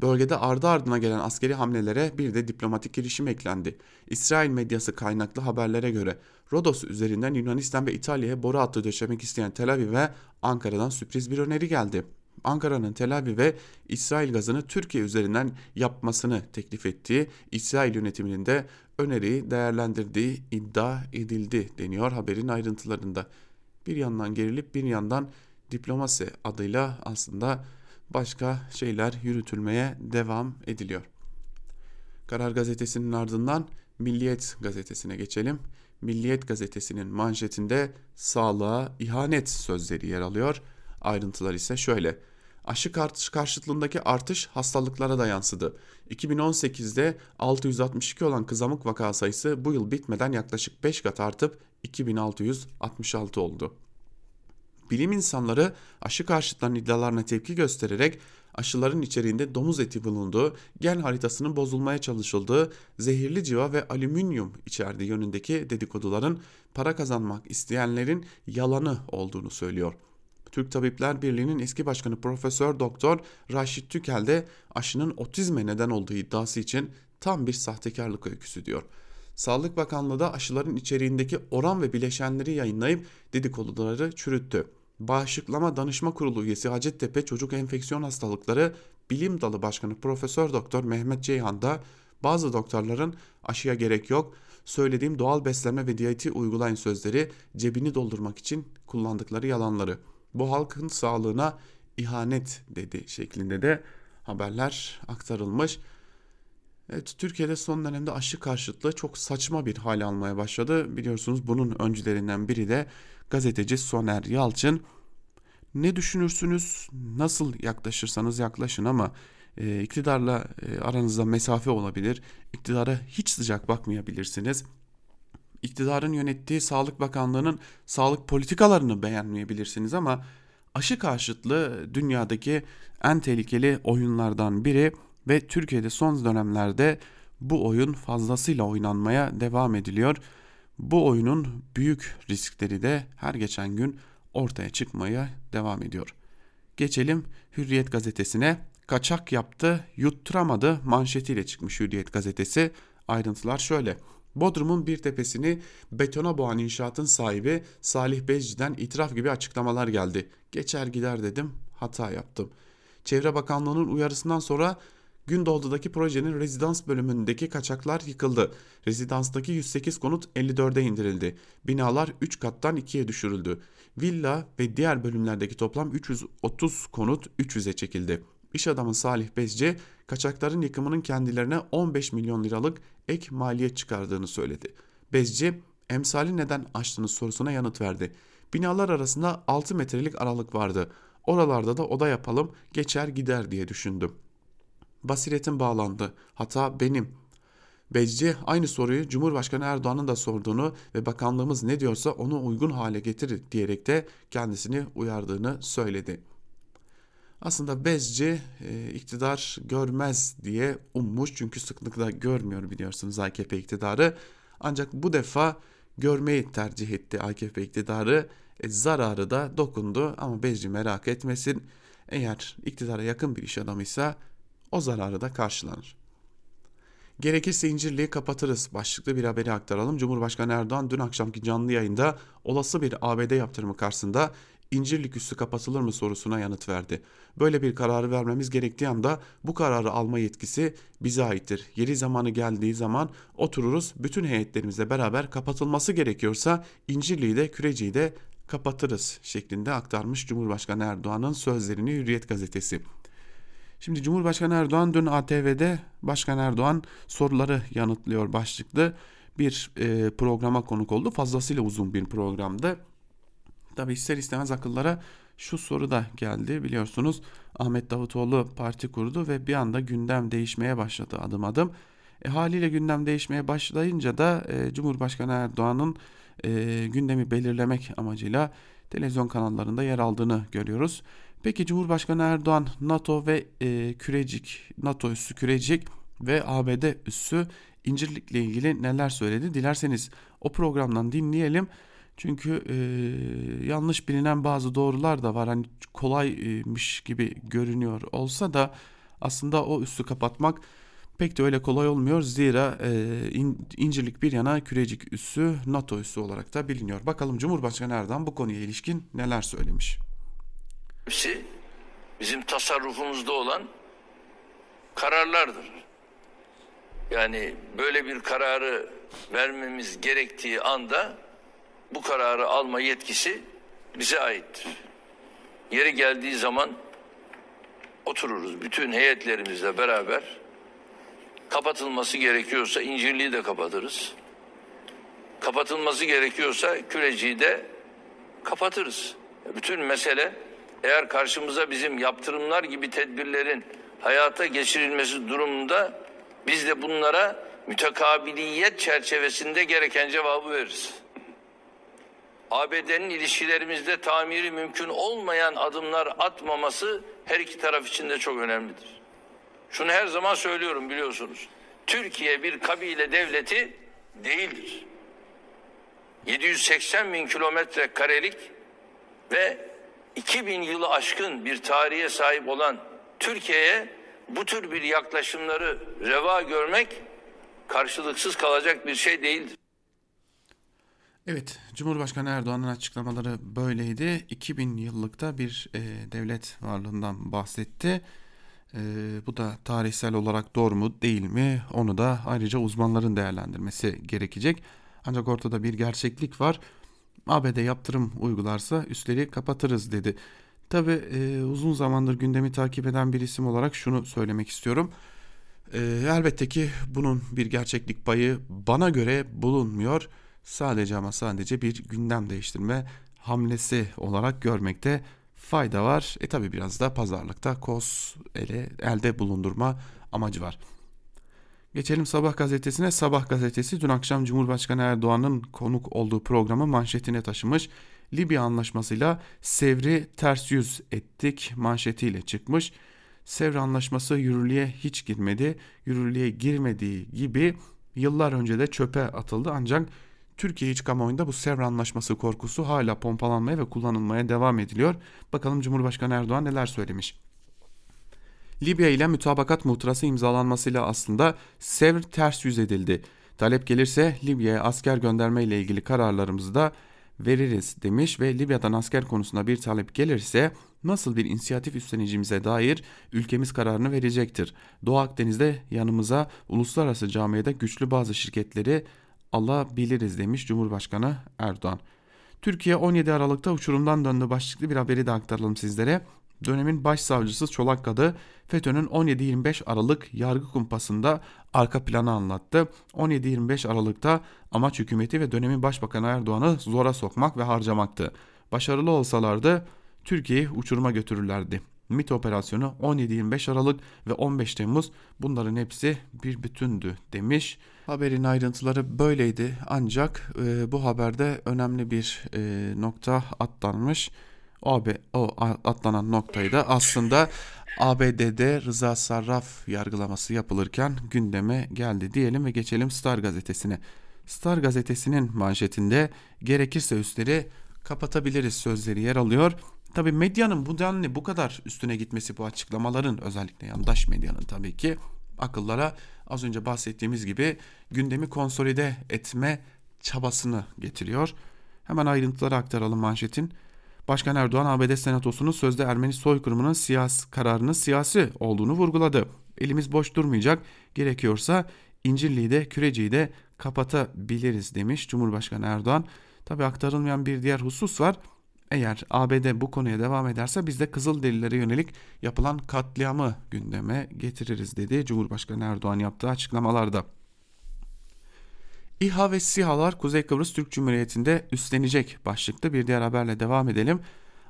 Bölgede ardı ardına gelen askeri hamlelere bir de diplomatik girişim eklendi. İsrail medyası kaynaklı haberlere göre Rodos üzerinden Yunanistan ve İtalya'ya boru hattı döşemek isteyen Tel Aviv ve Ankara'dan sürpriz bir öneri geldi. Ankara'nın Tel Aviv'e İsrail gazını Türkiye üzerinden yapmasını teklif ettiği İsrail yönetiminin de öneriyi değerlendirdiği iddia edildi deniyor haberin ayrıntılarında. Bir yandan gerilip bir yandan diplomasi adıyla aslında başka şeyler yürütülmeye devam ediliyor. Karar Gazetesi'nin ardından Milliyet Gazetesi'ne geçelim. Milliyet Gazetesi'nin manşetinde sağlığa ihanet sözleri yer alıyor. Ayrıntılar ise şöyle. Aşı karşıtlığındaki artış hastalıklara da yansıdı. 2018'de 662 olan kızamık vaka sayısı bu yıl bitmeden yaklaşık 5 kat artıp 2666 oldu. Bilim insanları aşı karşıtlarının iddialarına tepki göstererek aşıların içeriğinde domuz eti bulunduğu, gen haritasının bozulmaya çalışıldığı, zehirli civa ve alüminyum içerdiği yönündeki dedikoduların para kazanmak isteyenlerin yalanı olduğunu söylüyor. Türk Tabipler Birliği'nin eski başkanı Profesör Doktor Raşit Tükel de aşının otizme neden olduğu iddiası için tam bir sahtekarlık öyküsü diyor. Sağlık Bakanlığı da aşıların içeriğindeki oran ve bileşenleri yayınlayıp dedikoduları çürüttü. Bağışıklama Danışma Kurulu üyesi Hacettepe Çocuk Enfeksiyon Hastalıkları Bilim Dalı Başkanı Profesör Doktor Mehmet Ceyhan da bazı doktorların aşıya gerek yok, söylediğim doğal beslenme ve diyeti uygulayın sözleri cebini doldurmak için kullandıkları yalanları. Bu halkın sağlığına ihanet dedi şeklinde de haberler aktarılmış. Evet, Türkiye'de son dönemde aşı karşıtlığı çok saçma bir hal almaya başladı. Biliyorsunuz bunun öncülerinden biri de gazeteci Soner Yalçın. Ne düşünürsünüz, nasıl yaklaşırsanız yaklaşın ama e, iktidarla e, aranızda mesafe olabilir. İktidara hiç sıcak bakmayabilirsiniz. İktidarın yönettiği Sağlık Bakanlığı'nın sağlık politikalarını beğenmeyebilirsiniz ama aşı karşıtlığı dünyadaki en tehlikeli oyunlardan biri ve Türkiye'de son dönemlerde bu oyun fazlasıyla oynanmaya devam ediliyor. Bu oyunun büyük riskleri de her geçen gün ortaya çıkmaya devam ediyor. Geçelim Hürriyet gazetesine. Kaçak yaptı, yutturamadı manşetiyle çıkmış Hürriyet gazetesi. Ayrıntılar şöyle. Bodrum'un bir tepesini betona boğan inşaatın sahibi Salih Bezci'den itiraf gibi açıklamalar geldi. Geçer gider dedim, hata yaptım. Çevre Bakanlığı'nın uyarısından sonra Gündoğdu'daki projenin rezidans bölümündeki kaçaklar yıkıldı. Rezidanstaki 108 konut 54'e indirildi. Binalar 3 kattan 2'ye düşürüldü. Villa ve diğer bölümlerdeki toplam 330 konut 300'e çekildi. İş adamı Salih Bezci, kaçakların yıkımının kendilerine 15 milyon liralık ek maliyet çıkardığını söyledi. Bezci, emsali neden açtınız sorusuna yanıt verdi. Binalar arasında 6 metrelik aralık vardı. Oralarda da oda yapalım, geçer gider diye düşündüm. Basiretim bağlandı. Hata benim. Bezci aynı soruyu Cumhurbaşkanı Erdoğan'ın da sorduğunu ve bakanlığımız ne diyorsa onu uygun hale getirir diyerek de kendisini uyardığını söyledi. Aslında Bezci e, iktidar görmez diye ummuş çünkü sıklıkla görmüyor biliyorsunuz AKP iktidarı. Ancak bu defa görmeyi tercih etti AKP iktidarı. E, zararı da dokundu ama Bezci merak etmesin. Eğer iktidara yakın bir iş adamıysa o zararı da karşılanır. Gerekirse İncirli'yi kapatırız başlıklı bir haberi aktaralım. Cumhurbaşkanı Erdoğan dün akşamki canlı yayında olası bir ABD yaptırımı karşısında İncirlik üssü kapatılır mı sorusuna yanıt verdi. Böyle bir kararı vermemiz gerektiği anda bu kararı alma yetkisi bize aittir. Yeri zamanı geldiği zaman otururuz bütün heyetlerimizle beraber kapatılması gerekiyorsa İncirli'yi de Küreci'yi de kapatırız şeklinde aktarmış Cumhurbaşkanı Erdoğan'ın sözlerini Hürriyet gazetesi. Şimdi Cumhurbaşkanı Erdoğan dün ATV'de Başkan Erdoğan soruları yanıtlıyor başlıklı bir e, programa konuk oldu. Fazlasıyla uzun bir programdı. Tabi ister istemez akıllara şu soru da geldi biliyorsunuz Ahmet Davutoğlu parti kurdu ve bir anda gündem değişmeye başladı adım adım. E, haliyle gündem değişmeye başlayınca da e, Cumhurbaşkanı Erdoğan'ın e, gündemi belirlemek amacıyla televizyon kanallarında yer aldığını görüyoruz. Peki Cumhurbaşkanı Erdoğan NATO ve e, Kürecik, NATO üssü Kürecik ve ABD üssü İncirlik'le ilgili neler söyledi? Dilerseniz o programdan dinleyelim. Çünkü e, yanlış bilinen bazı doğrular da var. Hani kolaymış gibi görünüyor olsa da aslında o üssü kapatmak pek de öyle kolay olmuyor. Zira e, in, İncirlik bir yana Kürecik üssü NATO üssü olarak da biliniyor. Bakalım Cumhurbaşkanı Erdoğan bu konuya ilişkin neler söylemiş. Hepsi bizim tasarrufumuzda olan kararlardır. Yani böyle bir kararı vermemiz gerektiği anda bu kararı alma yetkisi bize aittir. Yeri geldiği zaman otururuz bütün heyetlerimizle beraber kapatılması gerekiyorsa İncirli'yi de kapatırız. Kapatılması gerekiyorsa Küreci'yi de kapatırız. Bütün mesele eğer karşımıza bizim yaptırımlar gibi tedbirlerin hayata geçirilmesi durumunda biz de bunlara mütekabiliyet çerçevesinde gereken cevabı veririz. ABD'nin ilişkilerimizde tamiri mümkün olmayan adımlar atmaması her iki taraf için de çok önemlidir. Şunu her zaman söylüyorum biliyorsunuz. Türkiye bir kabile devleti değildir. 780 bin kilometre karelik ve 2000 yılı aşkın bir tarihe sahip olan Türkiye'ye bu tür bir yaklaşımları reva görmek karşılıksız kalacak bir şey değildir. Evet, Cumhurbaşkanı Erdoğan'ın açıklamaları böyleydi. 2000 yıllıkta bir e, devlet varlığından bahsetti. E, bu da tarihsel olarak doğru mu değil mi onu da ayrıca uzmanların değerlendirmesi gerekecek. Ancak ortada bir gerçeklik var. ABD yaptırım uygularsa üstleri kapatırız dedi. Tabi e, uzun zamandır gündemi takip eden bir isim olarak şunu söylemek istiyorum. E, elbette ki bunun bir gerçeklik payı bana göre bulunmuyor. Sadece ama sadece bir gündem değiştirme hamlesi olarak görmekte fayda var. E tabi biraz da pazarlıkta kos ele, elde bulundurma amacı var. Geçelim Sabah gazetesine. Sabah gazetesi dün akşam Cumhurbaşkanı Erdoğan'ın konuk olduğu programı manşetine taşımış. Libya anlaşmasıyla Sevr'i ters yüz ettik manşetiyle çıkmış. Sevr anlaşması yürürlüğe hiç girmedi. Yürürlüğe girmediği gibi yıllar önce de çöpe atıldı ancak Türkiye iç kamuoyunda bu Sevr anlaşması korkusu hala pompalanmaya ve kullanılmaya devam ediliyor. Bakalım Cumhurbaşkanı Erdoğan neler söylemiş. Libya ile mütabakat muhtırası imzalanmasıyla aslında Sevr ters yüz edildi. Talep gelirse Libya'ya asker gönderme ile ilgili kararlarımızı da veririz demiş ve Libya'dan asker konusunda bir talep gelirse nasıl bir inisiyatif üstleneceğimize dair ülkemiz kararını verecektir. Doğu Akdeniz'de yanımıza uluslararası camiada güçlü bazı şirketleri alabiliriz demiş Cumhurbaşkanı Erdoğan. Türkiye 17 Aralık'ta uçurumdan döndü başlıklı bir haberi de aktaralım sizlere. Dönemin başsavcısı Çolak Kadı FETÖ'nün 17-25 Aralık yargı kumpasında arka planı anlattı. 17-25 Aralık'ta amaç hükümeti ve dönemin başbakanı Erdoğan'ı zora sokmak ve harcamaktı. Başarılı olsalardı Türkiye'yi uçuruma götürürlerdi. MIT operasyonu 17-25 Aralık ve 15 Temmuz bunların hepsi bir bütündü demiş. Haberin ayrıntıları böyleydi ancak e, bu haberde önemli bir e, nokta atlanmış. Abi, o atlanan noktayı da aslında ABD'de Rıza Sarraf yargılaması yapılırken gündeme geldi diyelim ve geçelim Star gazetesine. Star gazetesinin manşetinde gerekirse üstleri kapatabiliriz sözleri yer alıyor. Tabi medyanın bu denli bu kadar üstüne gitmesi bu açıklamaların özellikle yandaş medyanın tabii ki akıllara az önce bahsettiğimiz gibi gündemi konsolide etme çabasını getiriyor. Hemen ayrıntıları aktaralım manşetin. Başkan Erdoğan ABD Senatosu'nun sözde Ermeni soykırımının siyasi kararının siyasi olduğunu vurguladı. Elimiz boş durmayacak. Gerekiyorsa İncirli'yi de Küreci'yi de kapatabiliriz demiş Cumhurbaşkanı Erdoğan. Tabi aktarılmayan bir diğer husus var. Eğer ABD bu konuya devam ederse biz de Kızılderililere yönelik yapılan katliamı gündeme getiririz dedi Cumhurbaşkanı Erdoğan yaptığı açıklamalarda. İHA ve SİHA'lar Kuzey Kıbrıs Türk Cumhuriyeti'nde üstlenecek başlıklı bir diğer haberle devam edelim.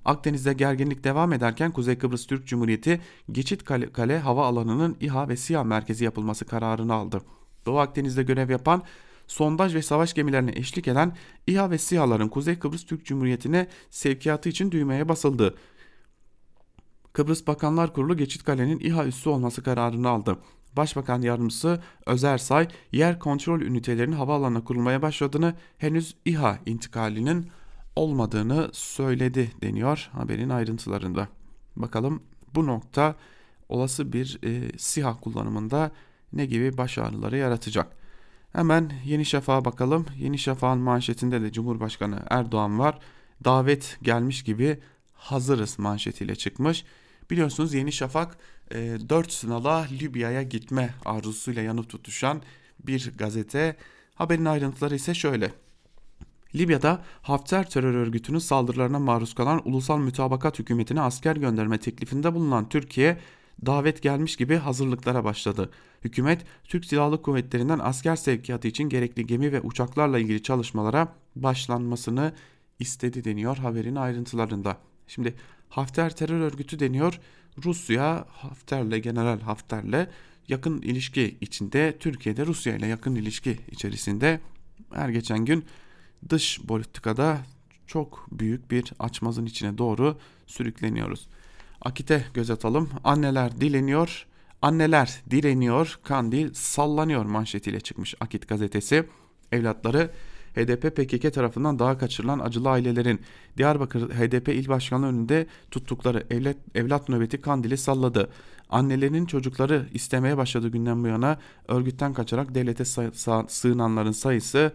Akdeniz'de gerginlik devam ederken Kuzey Kıbrıs Türk Cumhuriyeti Geçit Kale, Kale hava alanının İHA ve SİHA merkezi yapılması kararını aldı. Doğu Akdeniz'de görev yapan sondaj ve savaş gemilerine eşlik eden İHA ve SİHA'ların Kuzey Kıbrıs Türk Cumhuriyeti'ne sevkiyatı için düğmeye basıldı. Kıbrıs Bakanlar Kurulu Geçit Kale'nin İHA üssü olması kararını aldı. Başbakan Yardımcısı Özersay yer kontrol ünitelerinin havaalanına kurulmaya başladığını henüz İHA intikalinin olmadığını söyledi deniyor haberin ayrıntılarında. Bakalım bu nokta olası bir e, SİHA kullanımında ne gibi baş ağrıları yaratacak. Hemen Yeni Şafak'a bakalım. Yeni Şafak'ın manşetinde de Cumhurbaşkanı Erdoğan var. Davet gelmiş gibi hazırız manşetiyle çıkmış. Biliyorsunuz Yeni Şafak e, 4 sınava Libya'ya gitme arzusuyla yanıp tutuşan bir gazete. Haberin ayrıntıları ise şöyle. Libya'da Hafter terör örgütünün saldırılarına maruz kalan ulusal mütabakat hükümetine asker gönderme teklifinde bulunan Türkiye davet gelmiş gibi hazırlıklara başladı. Hükümet Türk Silahlı Kuvvetleri'nden asker sevkiyatı için gerekli gemi ve uçaklarla ilgili çalışmalara başlanmasını istedi deniyor haberin ayrıntılarında. Şimdi Hafter terör örgütü deniyor. Rusya Hafter'le General Hafter'le yakın ilişki içinde Türkiye'de Rusya ile yakın ilişki içerisinde her geçen gün dış politikada çok büyük bir açmazın içine doğru sürükleniyoruz. Akit'e göz atalım. Anneler dileniyor, anneler direniyor, kandil sallanıyor manşetiyle çıkmış Akit gazetesi. Evlatları HDP PKK tarafından daha kaçırılan acılı ailelerin Diyarbakır HDP il başkanlığı önünde tuttukları evlat, evlat nöbeti kandili salladı. Annelerinin çocukları istemeye başladığı günden bu yana örgütten kaçarak devlete sığınanların sayısı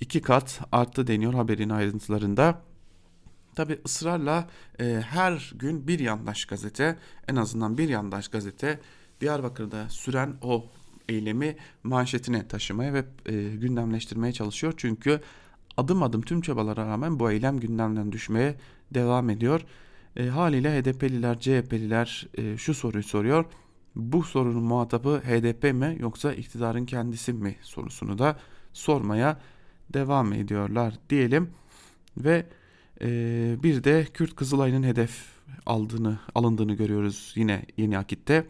iki kat arttı deniyor haberin ayrıntılarında. Tabi ısrarla e, her gün bir yandaş gazete en azından bir yandaş gazete Diyarbakır'da süren o eylemi manşetine taşımaya ve e, gündemleştirmeye çalışıyor. Çünkü adım adım tüm çabalara rağmen bu eylem gündemden düşmeye devam ediyor. E, haliyle HDP'liler, CHP'liler e, şu soruyu soruyor. Bu sorunun muhatabı HDP mi yoksa iktidarın kendisi mi sorusunu da sormaya devam ediyorlar diyelim. Ve e, bir de Kürt Kızılay'ın hedef aldığını alındığını görüyoruz yine Yeni Akit'te.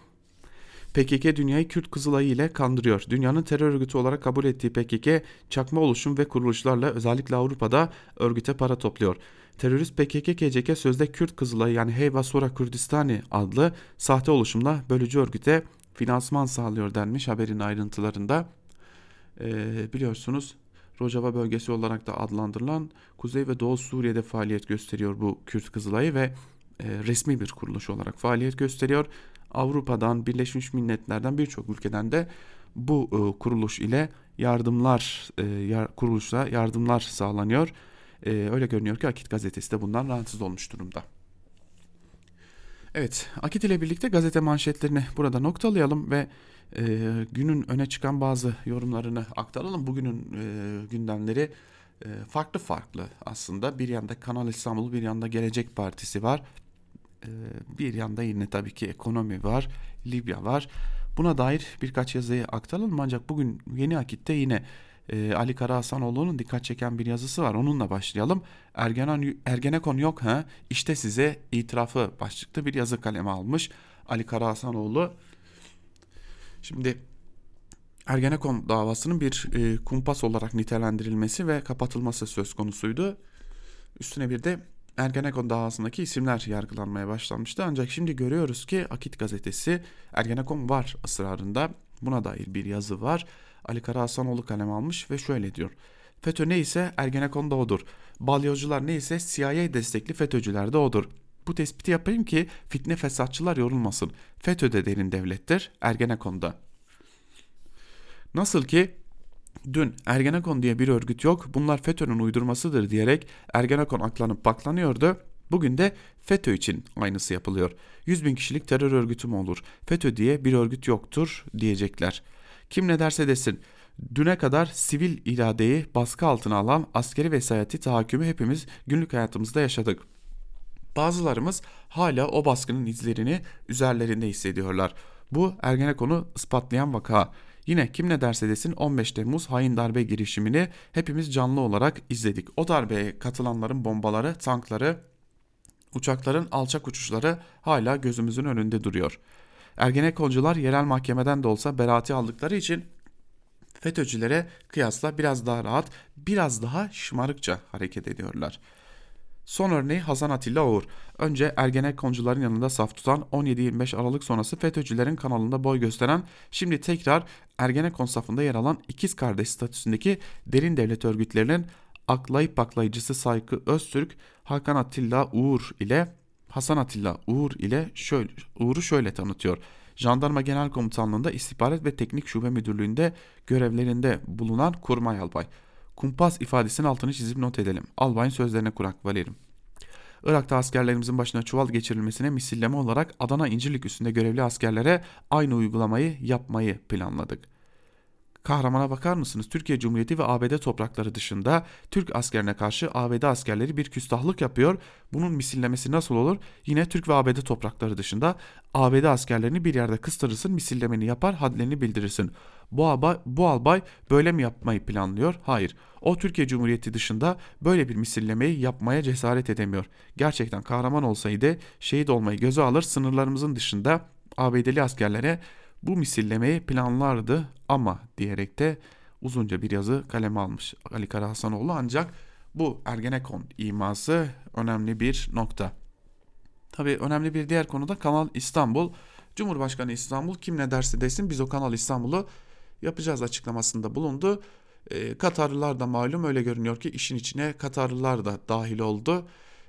PKK dünyayı Kürt Kızılayı ile kandırıyor. Dünyanın terör örgütü olarak kabul ettiği PKK çakma oluşum ve kuruluşlarla özellikle Avrupa'da örgüte para topluyor. Terörist PKK-KCK sözde Kürt Kızılayı yani Heyva Sora Kürdistani adlı sahte oluşumla bölücü örgüte finansman sağlıyor denmiş haberin ayrıntılarında. Ee, biliyorsunuz Rojava bölgesi olarak da adlandırılan Kuzey ve Doğu Suriye'de faaliyet gösteriyor bu Kürt Kızılayı ve e, resmi bir kuruluş olarak faaliyet Gösteriyor. Avrupa'dan, Birleşmiş Milletler'den birçok ülkeden de bu e, kuruluş ile yardımlar e, kuruluşa yardımlar sağlanıyor. E, öyle görünüyor ki Akit gazetesi de bundan rahatsız olmuş durumda. Evet, Akit ile birlikte gazete manşetlerini burada noktalayalım ve e, günün öne çıkan bazı yorumlarını aktaralım. Bugünün e, gündemleri e, farklı farklı aslında. Bir yanda Kanal İstanbul, bir yanda Gelecek Partisi var. E, bir yanda yine tabii ki ekonomi var, Libya var. Buna dair birkaç yazıyı aktaralım ancak bugün Yeni Akit'te yine e, Ali Kara Hasanoğlu'nun dikkat çeken bir yazısı var. Onunla başlayalım. Ergenan, Ergenekon yok ha işte size itirafı başlıklı bir yazı kaleme almış Ali Kara Hasanoğlu. Şimdi Ergenekon davasının bir e, kumpas olarak nitelendirilmesi ve kapatılması söz konusuydu. Üstüne bir de Ergenekon davasındaki isimler yargılanmaya başlanmıştı. Ancak şimdi görüyoruz ki Akit gazetesi Ergenekon var ısrarında. Buna dair bir yazı var. Ali Kara Hasanoğlu kalem almış ve şöyle diyor. FETÖ neyse Ergenekon da odur. Balyozcular neyse CIA destekli FETÖ'cüler de odur. Bu tespiti yapayım ki fitne fesatçılar yorulmasın. FETÖ de derin devlettir, Ergenekon'da. Nasıl ki dün Ergenekon diye bir örgüt yok, bunlar FETÖ'nün uydurmasıdır diyerek Ergenekon aklanıp baklanıyordu. Bugün de FETÖ için aynısı yapılıyor. 100 bin kişilik terör örgütü mü olur? FETÖ diye bir örgüt yoktur diyecekler. Kim ne derse desin. Düne kadar sivil iradeyi baskı altına alan askeri vesayeti tahakkümü hepimiz günlük hayatımızda yaşadık. Bazılarımız hala o baskının izlerini üzerlerinde hissediyorlar. Bu Ergenekon'u ispatlayan vaka. Yine kim ne derse desin 15 Temmuz hain darbe girişimini hepimiz canlı olarak izledik. O darbeye katılanların bombaları, tankları, uçakların alçak uçuşları hala gözümüzün önünde duruyor. Ergenekoncular yerel mahkemeden de olsa beraati aldıkları için FETÖ'cülere kıyasla biraz daha rahat, biraz daha şımarıkça hareket ediyorlar. Son örneği Hasan Atilla Uğur. Önce Ergenekoncuların yanında saf tutan 17-25 Aralık sonrası FETÖ'cülerin kanalında boy gösteren, şimdi tekrar Ergenekon safında yer alan ikiz kardeş statüsündeki derin devlet örgütlerinin aklayıp baklayıcısı Saykı Öztürk, Hakan Atilla Uğur ile Hasan Atilla Uğur ile şöyle, Uğur'u şöyle tanıtıyor. Jandarma Genel Komutanlığı'nda İstihbarat ve Teknik Şube Müdürlüğü'nde görevlerinde bulunan kurmay albay. Kumpas ifadesinin altını çizip not edelim. Albayın sözlerine kurak valerim. Irak'ta askerlerimizin başına çuval geçirilmesine misilleme olarak Adana İncirlik üstünde görevli askerlere aynı uygulamayı yapmayı planladık. Kahramana bakar mısınız? Türkiye Cumhuriyeti ve ABD toprakları dışında Türk askerine karşı ABD askerleri bir küstahlık yapıyor. Bunun misillemesi nasıl olur? Yine Türk ve ABD toprakları dışında ABD askerlerini bir yerde kıstırırsın, misillemeni yapar, hadlerini bildirirsin. Bu albay, bu albay böyle mi yapmayı planlıyor? Hayır. O Türkiye Cumhuriyeti dışında böyle bir misillemeyi yapmaya cesaret edemiyor. Gerçekten kahraman olsaydı şehit olmayı göze alır, sınırlarımızın dışında ABD'li askerlere bu misillemeyi planlardı ama diyerek de uzunca bir yazı kaleme almış Ali Kara Hasanoğlu ancak bu Ergenekon iması önemli bir nokta. Tabi önemli bir diğer konu da Kanal İstanbul. Cumhurbaşkanı İstanbul kim ne derse desin biz o Kanal İstanbul'u yapacağız açıklamasında bulundu. E, Katarlılar da malum öyle görünüyor ki işin içine Katarlılar da dahil oldu.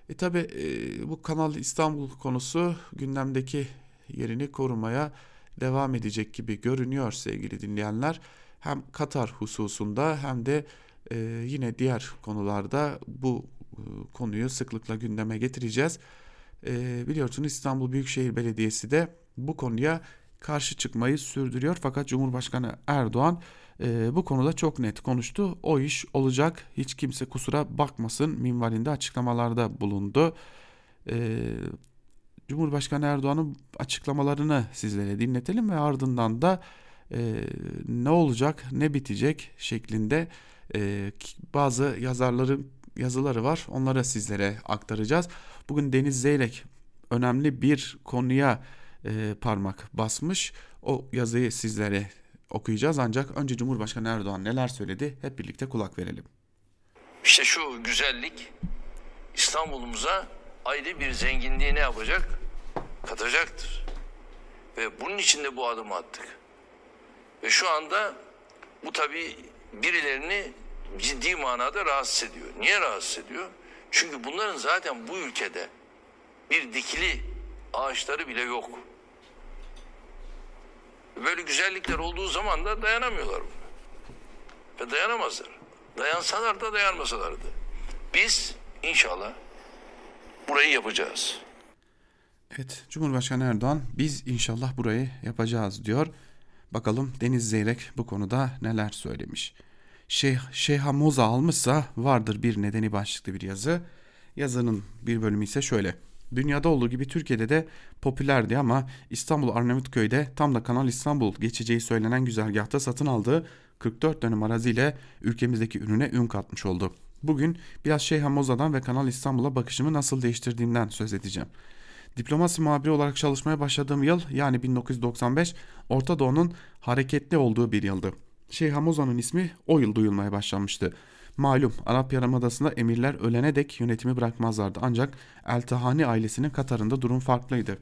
E tabi e, bu Kanal İstanbul konusu gündemdeki yerini korumaya devam edecek gibi görünüyor sevgili dinleyenler. Hem Katar hususunda hem de e, yine diğer konularda bu e, konuyu sıklıkla gündeme getireceğiz. E, biliyorsunuz İstanbul Büyükşehir Belediyesi de bu konuya karşı çıkmayı sürdürüyor. Fakat Cumhurbaşkanı Erdoğan e, bu konuda çok net konuştu. O iş olacak hiç kimse kusura bakmasın minvalinde açıklamalarda bulundu. E, Cumhurbaşkanı Erdoğan'ın açıklamalarını sizlere dinletelim ve ardından da e, ne olacak ne bitecek şeklinde e, bazı yazarların yazıları var onları sizlere aktaracağız. Bugün Deniz Zeyrek önemli bir konuya e, parmak basmış o yazıyı sizlere okuyacağız ancak önce Cumhurbaşkanı Erdoğan neler söyledi hep birlikte kulak verelim. İşte şu güzellik İstanbul'umuza ayrı bir zenginliği ne yapacak? Katacaktır. Ve bunun için de bu adımı attık. Ve şu anda bu tabii birilerini ciddi manada rahatsız ediyor. Niye rahatsız ediyor? Çünkü bunların zaten bu ülkede bir dikili ağaçları bile yok. Böyle güzellikler olduğu zaman da dayanamıyorlar buna. ve dayanamazlar. Dayansalar da dayanmasalar da. Biz inşallah burayı yapacağız. Evet Cumhurbaşkanı Erdoğan biz inşallah burayı yapacağız diyor. Bakalım Deniz Zeyrek bu konuda neler söylemiş. Şeyh, Şeyha Moza almışsa vardır bir nedeni başlıklı bir yazı. Yazının bir bölümü ise şöyle. Dünyada olduğu gibi Türkiye'de de popülerdi ama İstanbul Arnavutköy'de tam da Kanal İstanbul geçeceği söylenen güzergahta satın aldığı 44 dönüm araziyle ülkemizdeki ürüne ün katmış oldu. Bugün biraz Şeyh Moza'dan ve Kanal İstanbul'a bakışımı nasıl değiştirdiğimden söz edeceğim. Diplomasi muhabiri olarak çalışmaya başladığım yıl yani 1995 Orta Doğu'nun hareketli olduğu bir yıldı. Şeyh Hamoza'nın ismi o yıl duyulmaya başlamıştı. Malum Arap Yarımadası'nda emirler ölene dek yönetimi bırakmazlardı ancak El Tahani ailesinin Katar'ında durum farklıydı.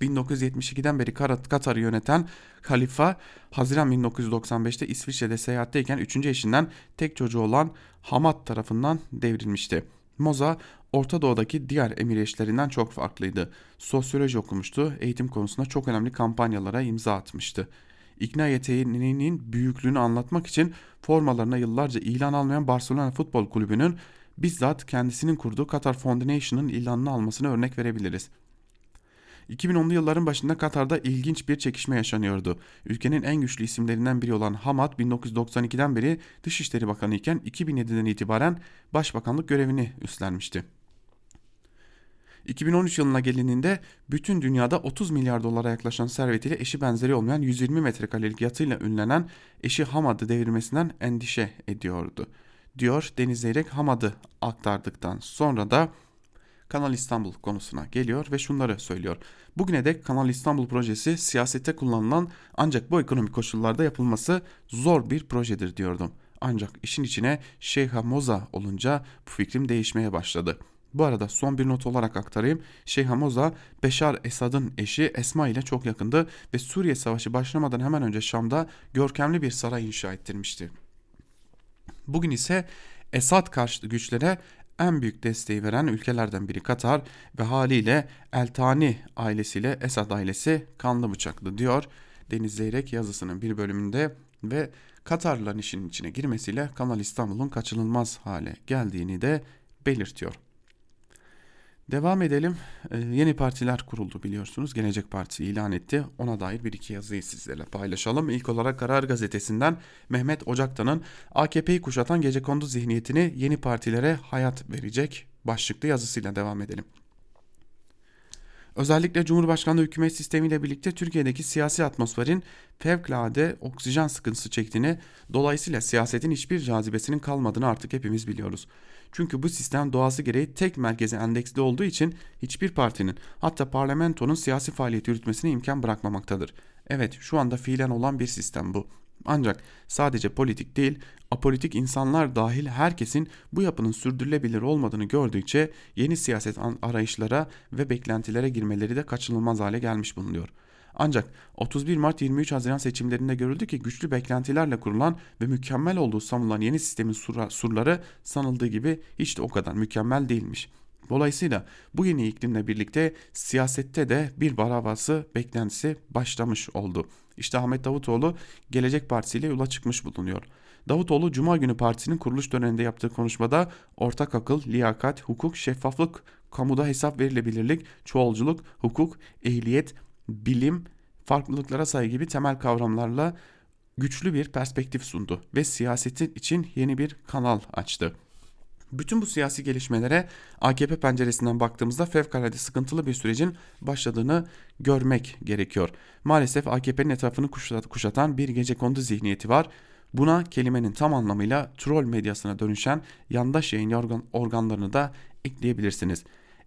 1972'den beri Katar'ı yöneten Halifa Haziran 1995'te İsviçre'de seyahatteyken 3. eşinden tek çocuğu olan Hamad tarafından devrilmişti. Moza Orta Doğu'daki diğer emir eşlerinden çok farklıydı. Sosyoloji okumuştu, eğitim konusunda çok önemli kampanyalara imza atmıştı. İkna yeteneğinin büyüklüğünü anlatmak için formalarına yıllarca ilan almayan Barcelona Futbol Kulübü'nün bizzat kendisinin kurduğu Qatar Foundation'ın ilanını almasını örnek verebiliriz. 2010'lu yılların başında Katar'da ilginç bir çekişme yaşanıyordu. Ülkenin en güçlü isimlerinden biri olan Hamad 1992'den beri Dışişleri Bakanı iken 2007'den itibaren başbakanlık görevini üstlenmişti. 2013 yılına gelindiğinde bütün dünyada 30 milyar dolara yaklaşan servetiyle eşi benzeri olmayan 120 metrekarelik yatıyla ünlenen eşi Hamad'ı devirmesinden endişe ediyordu. Diyor Deniz Zeyrek Hamad'ı aktardıktan sonra da Kanal İstanbul konusuna geliyor ve şunları söylüyor. Bugüne dek Kanal İstanbul projesi siyasette kullanılan ancak bu ekonomik koşullarda yapılması zor bir projedir diyordum. Ancak işin içine Şeyh Moza olunca bu fikrim değişmeye başladı. Bu arada son bir not olarak aktarayım. Şeyh Moza, Beşar Esad'ın eşi Esma ile çok yakındı ve Suriye Savaşı başlamadan hemen önce Şam'da görkemli bir saray inşa ettirmişti. Bugün ise Esad karşıtı güçlere en büyük desteği veren ülkelerden biri Katar ve haliyle Eltani ailesiyle Esad ailesi kanlı bıçaklı diyor Deniz Zeyrek yazısının bir bölümünde ve Katarlıların işin içine girmesiyle Kanal İstanbul'un kaçınılmaz hale geldiğini de belirtiyor. Devam edelim. Ee, yeni partiler kuruldu biliyorsunuz. Gelecek Partisi ilan etti. Ona dair bir iki yazıyı sizlerle paylaşalım. İlk olarak Karar Gazetesi'nden Mehmet Ocaktan'ın AKP'yi kuşatan gecekondu zihniyetini yeni partilere hayat verecek başlıklı yazısıyla devam edelim. Özellikle Cumhurbaşkanlığı hükümet sistemiyle birlikte Türkiye'deki siyasi atmosferin fevkalade oksijen sıkıntısı çektiğini, dolayısıyla siyasetin hiçbir cazibesinin kalmadığını artık hepimiz biliyoruz. Çünkü bu sistem doğası gereği tek merkeze endeksli olduğu için hiçbir partinin hatta parlamentonun siyasi faaliyet yürütmesine imkan bırakmamaktadır. Evet şu anda fiilen olan bir sistem bu. Ancak sadece politik değil, apolitik insanlar dahil herkesin bu yapının sürdürülebilir olmadığını gördükçe yeni siyaset arayışlara ve beklentilere girmeleri de kaçınılmaz hale gelmiş bulunuyor. Ancak 31 Mart 23 Haziran seçimlerinde görüldü ki güçlü beklentilerle kurulan ve mükemmel olduğu sanılan yeni sistemin surları sanıldığı gibi hiç de o kadar mükemmel değilmiş. Dolayısıyla bu yeni iklimle birlikte siyasette de bir baravası beklentisi başlamış oldu. İşte Ahmet Davutoğlu Gelecek Partisi ile yola çıkmış bulunuyor. Davutoğlu Cuma günü partisinin kuruluş döneminde yaptığı konuşmada ortak akıl, liyakat, hukuk, şeffaflık, kamuda hesap verilebilirlik, çoğulculuk, hukuk, ehliyet, bilim, farklılıklara saygı gibi temel kavramlarla güçlü bir perspektif sundu ve siyasetin için yeni bir kanal açtı. Bütün bu siyasi gelişmelere AKP penceresinden baktığımızda fevkalade sıkıntılı bir sürecin başladığını görmek gerekiyor. Maalesef AKP'nin etrafını kuşatan bir gece kondu zihniyeti var. Buna kelimenin tam anlamıyla troll medyasına dönüşen yandaş yayın organ, organlarını da ekleyebilirsiniz.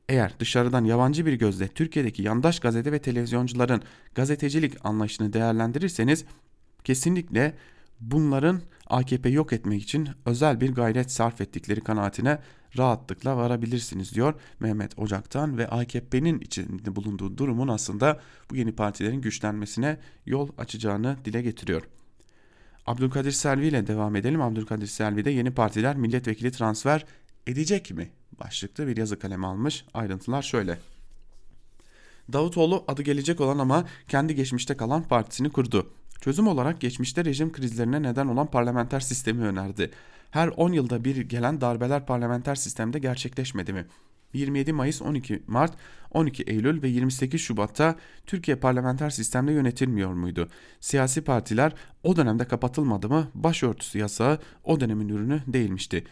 Eğer dışarıdan yabancı bir gözle Türkiye'deki yandaş gazete ve televizyoncuların gazetecilik anlayışını değerlendirirseniz kesinlikle bunların AKP yok etmek için özel bir gayret sarf ettikleri kanaatine rahatlıkla varabilirsiniz diyor Mehmet Ocak'tan ve AKP'nin içinde bulunduğu durumun aslında bu yeni partilerin güçlenmesine yol açacağını dile getiriyor. Abdülkadir Selvi ile devam edelim. Abdülkadir Selvi de yeni partiler milletvekili transfer edecek mi? Başlıklı bir yazı kalemi almış. Ayrıntılar şöyle. Davutoğlu adı gelecek olan ama kendi geçmişte kalan partisini kurdu Çözüm olarak geçmişte rejim krizlerine neden olan parlamenter sistemi önerdi. Her 10 yılda bir gelen darbeler parlamenter sistemde gerçekleşmedi mi? 27 Mayıs 12 Mart 12 Eylül ve 28 Şubat'ta Türkiye parlamenter sistemde yönetilmiyor muydu? Siyasi partiler o dönemde kapatılmadı mı? Başörtüsü yasağı o dönemin ürünü değilmişti.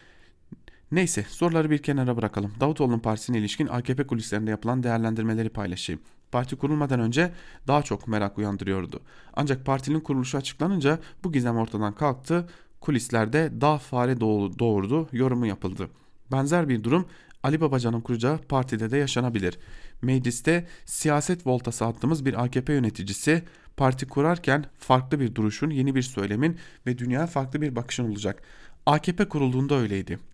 Neyse soruları bir kenara bırakalım. Davutoğlu'nun partisine ilişkin AKP kulislerinde yapılan değerlendirmeleri paylaşayım. Parti kurulmadan önce daha çok merak uyandırıyordu. Ancak partinin kuruluşu açıklanınca bu gizem ortadan kalktı. Kulislerde daha fare doğurdu yorumu yapıldı. Benzer bir durum Ali Babacan'ın kuracağı partide de yaşanabilir. Mecliste siyaset voltası attığımız bir AKP yöneticisi parti kurarken farklı bir duruşun, yeni bir söylemin ve dünya farklı bir bakışın olacak. AKP kurulduğunda öyleydi.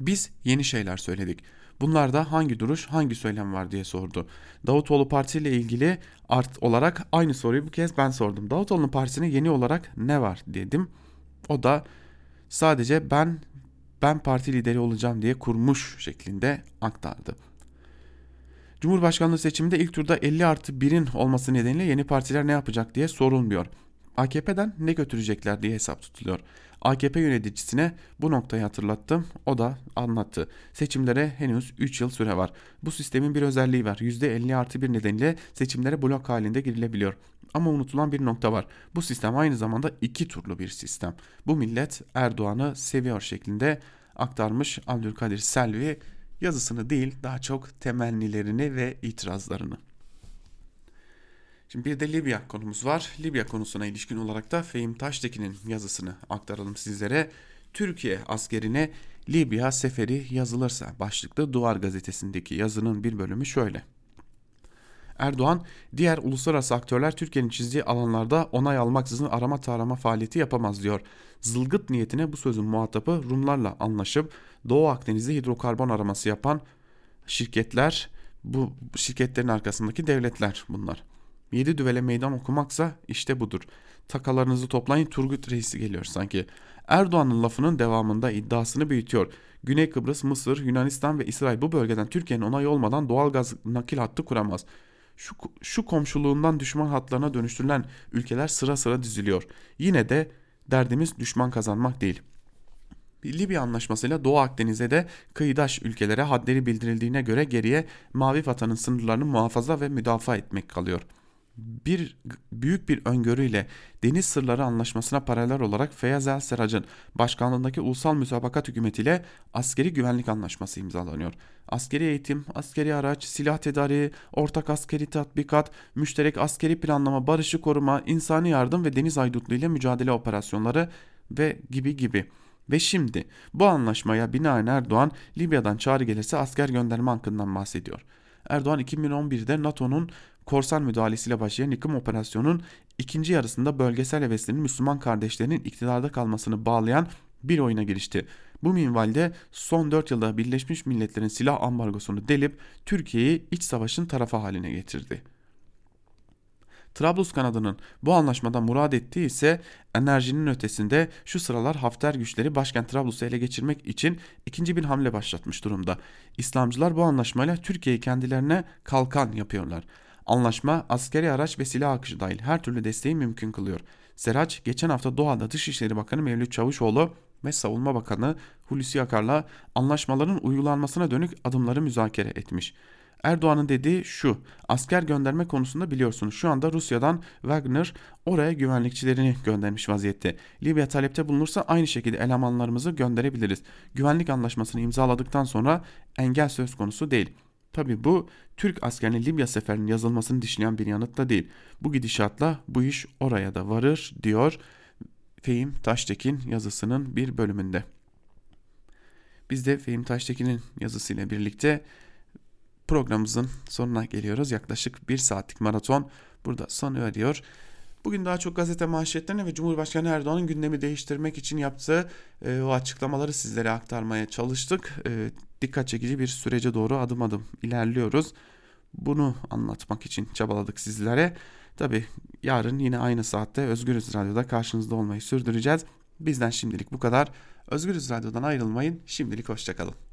Biz yeni şeyler söyledik. Bunlarda hangi duruş, hangi söylem var diye sordu. Davutoğlu Parti ile ilgili art olarak aynı soruyu bu kez ben sordum. Davutoğlu'nun partisine yeni olarak ne var dedim. O da sadece ben ben parti lideri olacağım diye kurmuş şeklinde aktardı. Cumhurbaşkanlığı seçiminde ilk turda 50 artı 1'in olması nedeniyle yeni partiler ne yapacak diye sorulmuyor. AKP'den ne götürecekler diye hesap tutuluyor. AKP yöneticisine bu noktayı hatırlattım. O da anlattı. Seçimlere henüz 3 yıl süre var. Bu sistemin bir özelliği var. %50 artı 1 nedeniyle seçimlere blok halinde girilebiliyor. Ama unutulan bir nokta var. Bu sistem aynı zamanda iki turlu bir sistem. Bu millet Erdoğan'ı seviyor şeklinde aktarmış Abdülkadir Selvi yazısını değil daha çok temennilerini ve itirazlarını. Şimdi bir de Libya konumuz var. Libya konusuna ilişkin olarak da Fehim Taştekin'in yazısını aktaralım sizlere. Türkiye askerine Libya seferi yazılırsa başlıklı Duvar gazetesindeki yazının bir bölümü şöyle. Erdoğan, diğer uluslararası aktörler Türkiye'nin çizdiği alanlarda onay almaksızın arama tarama faaliyeti yapamaz diyor. Zılgıt niyetine bu sözün muhatabı Rumlarla anlaşıp Doğu Akdeniz'de hidrokarbon araması yapan şirketler, bu şirketlerin arkasındaki devletler bunlar. Yedi düvele meydan okumaksa işte budur. Takalarınızı toplayın Turgut Reis'i geliyor sanki. Erdoğan'ın lafının devamında iddiasını büyütüyor. Güney Kıbrıs, Mısır, Yunanistan ve İsrail bu bölgeden Türkiye'nin onayı olmadan doğal gaz nakil hattı kuramaz. Şu, şu komşuluğundan düşman hatlarına dönüştürülen ülkeler sıra sıra diziliyor. Yine de derdimiz düşman kazanmak değil. Libya anlaşmasıyla Doğu Akdeniz'e de kıyıdaş ülkelere hadleri bildirildiğine göre geriye Mavi Vatan'ın sınırlarını muhafaza ve müdafaa etmek kalıyor.'' Bir büyük bir öngörüyle Deniz Sırları Anlaşması'na paralel olarak Feyyaz El Serac'ın başkanlığındaki Ulusal Müsabakat Hükümetiyle askeri güvenlik anlaşması imzalanıyor. Askeri eğitim, askeri araç, silah tedariği, ortak askeri tatbikat, müşterek askeri planlama, barışı koruma, insani yardım ve deniz aydutluğu ile mücadele operasyonları ve gibi gibi. Ve şimdi bu anlaşmaya binaen Erdoğan Libya'dan çağrı gelirse asker gönderme hakkından bahsediyor. Erdoğan 2011'de NATO'nun korsan müdahalesiyle başlayan yıkım operasyonunun ikinci yarısında bölgesel heveslerin Müslüman kardeşlerinin iktidarda kalmasını bağlayan bir oyuna girişti. Bu minvalde son 4 yılda Birleşmiş Milletler'in silah ambargosunu delip Türkiye'yi iç savaşın tarafı haline getirdi. Trablus kanadının bu anlaşmadan murad ettiği ise enerjinin ötesinde şu sıralar Hafter güçleri başkent Trablus'u ele geçirmek için ikinci bir hamle başlatmış durumda. İslamcılar bu anlaşmayla Türkiye'yi kendilerine kalkan yapıyorlar. Anlaşma askeri araç ve silah akışı dahil her türlü desteği mümkün kılıyor. Seraç geçen hafta Doğa'da Dışişleri Bakanı Mevlüt Çavuşoğlu ve Savunma Bakanı Hulusi Akar'la anlaşmaların uygulanmasına dönük adımları müzakere etmiş. Erdoğan'ın dediği şu asker gönderme konusunda biliyorsunuz şu anda Rusya'dan Wagner oraya güvenlikçilerini göndermiş vaziyette. Libya talepte bulunursa aynı şekilde elemanlarımızı gönderebiliriz. Güvenlik anlaşmasını imzaladıktan sonra engel söz konusu değil. Tabi bu Türk askerinin Libya seferinin yazılmasını dişleyen bir yanıt da değil. Bu gidişatla bu iş oraya da varır diyor Fehim Taştekin yazısının bir bölümünde. Biz de Fehim Taştekin'in yazısıyla birlikte programımızın sonuna geliyoruz. Yaklaşık bir saatlik maraton burada sona eriyor. Bugün daha çok gazete manşetlerine ve Cumhurbaşkanı Erdoğan'ın gündemi değiştirmek için yaptığı e, o açıklamaları sizlere aktarmaya çalıştık. E, dikkat çekici bir sürece doğru adım adım ilerliyoruz. Bunu anlatmak için çabaladık sizlere. Tabi yarın yine aynı saatte Özgürüz Radyo'da karşınızda olmayı sürdüreceğiz. Bizden şimdilik bu kadar. Özgürüz Radyo'dan ayrılmayın. Şimdilik hoşçakalın.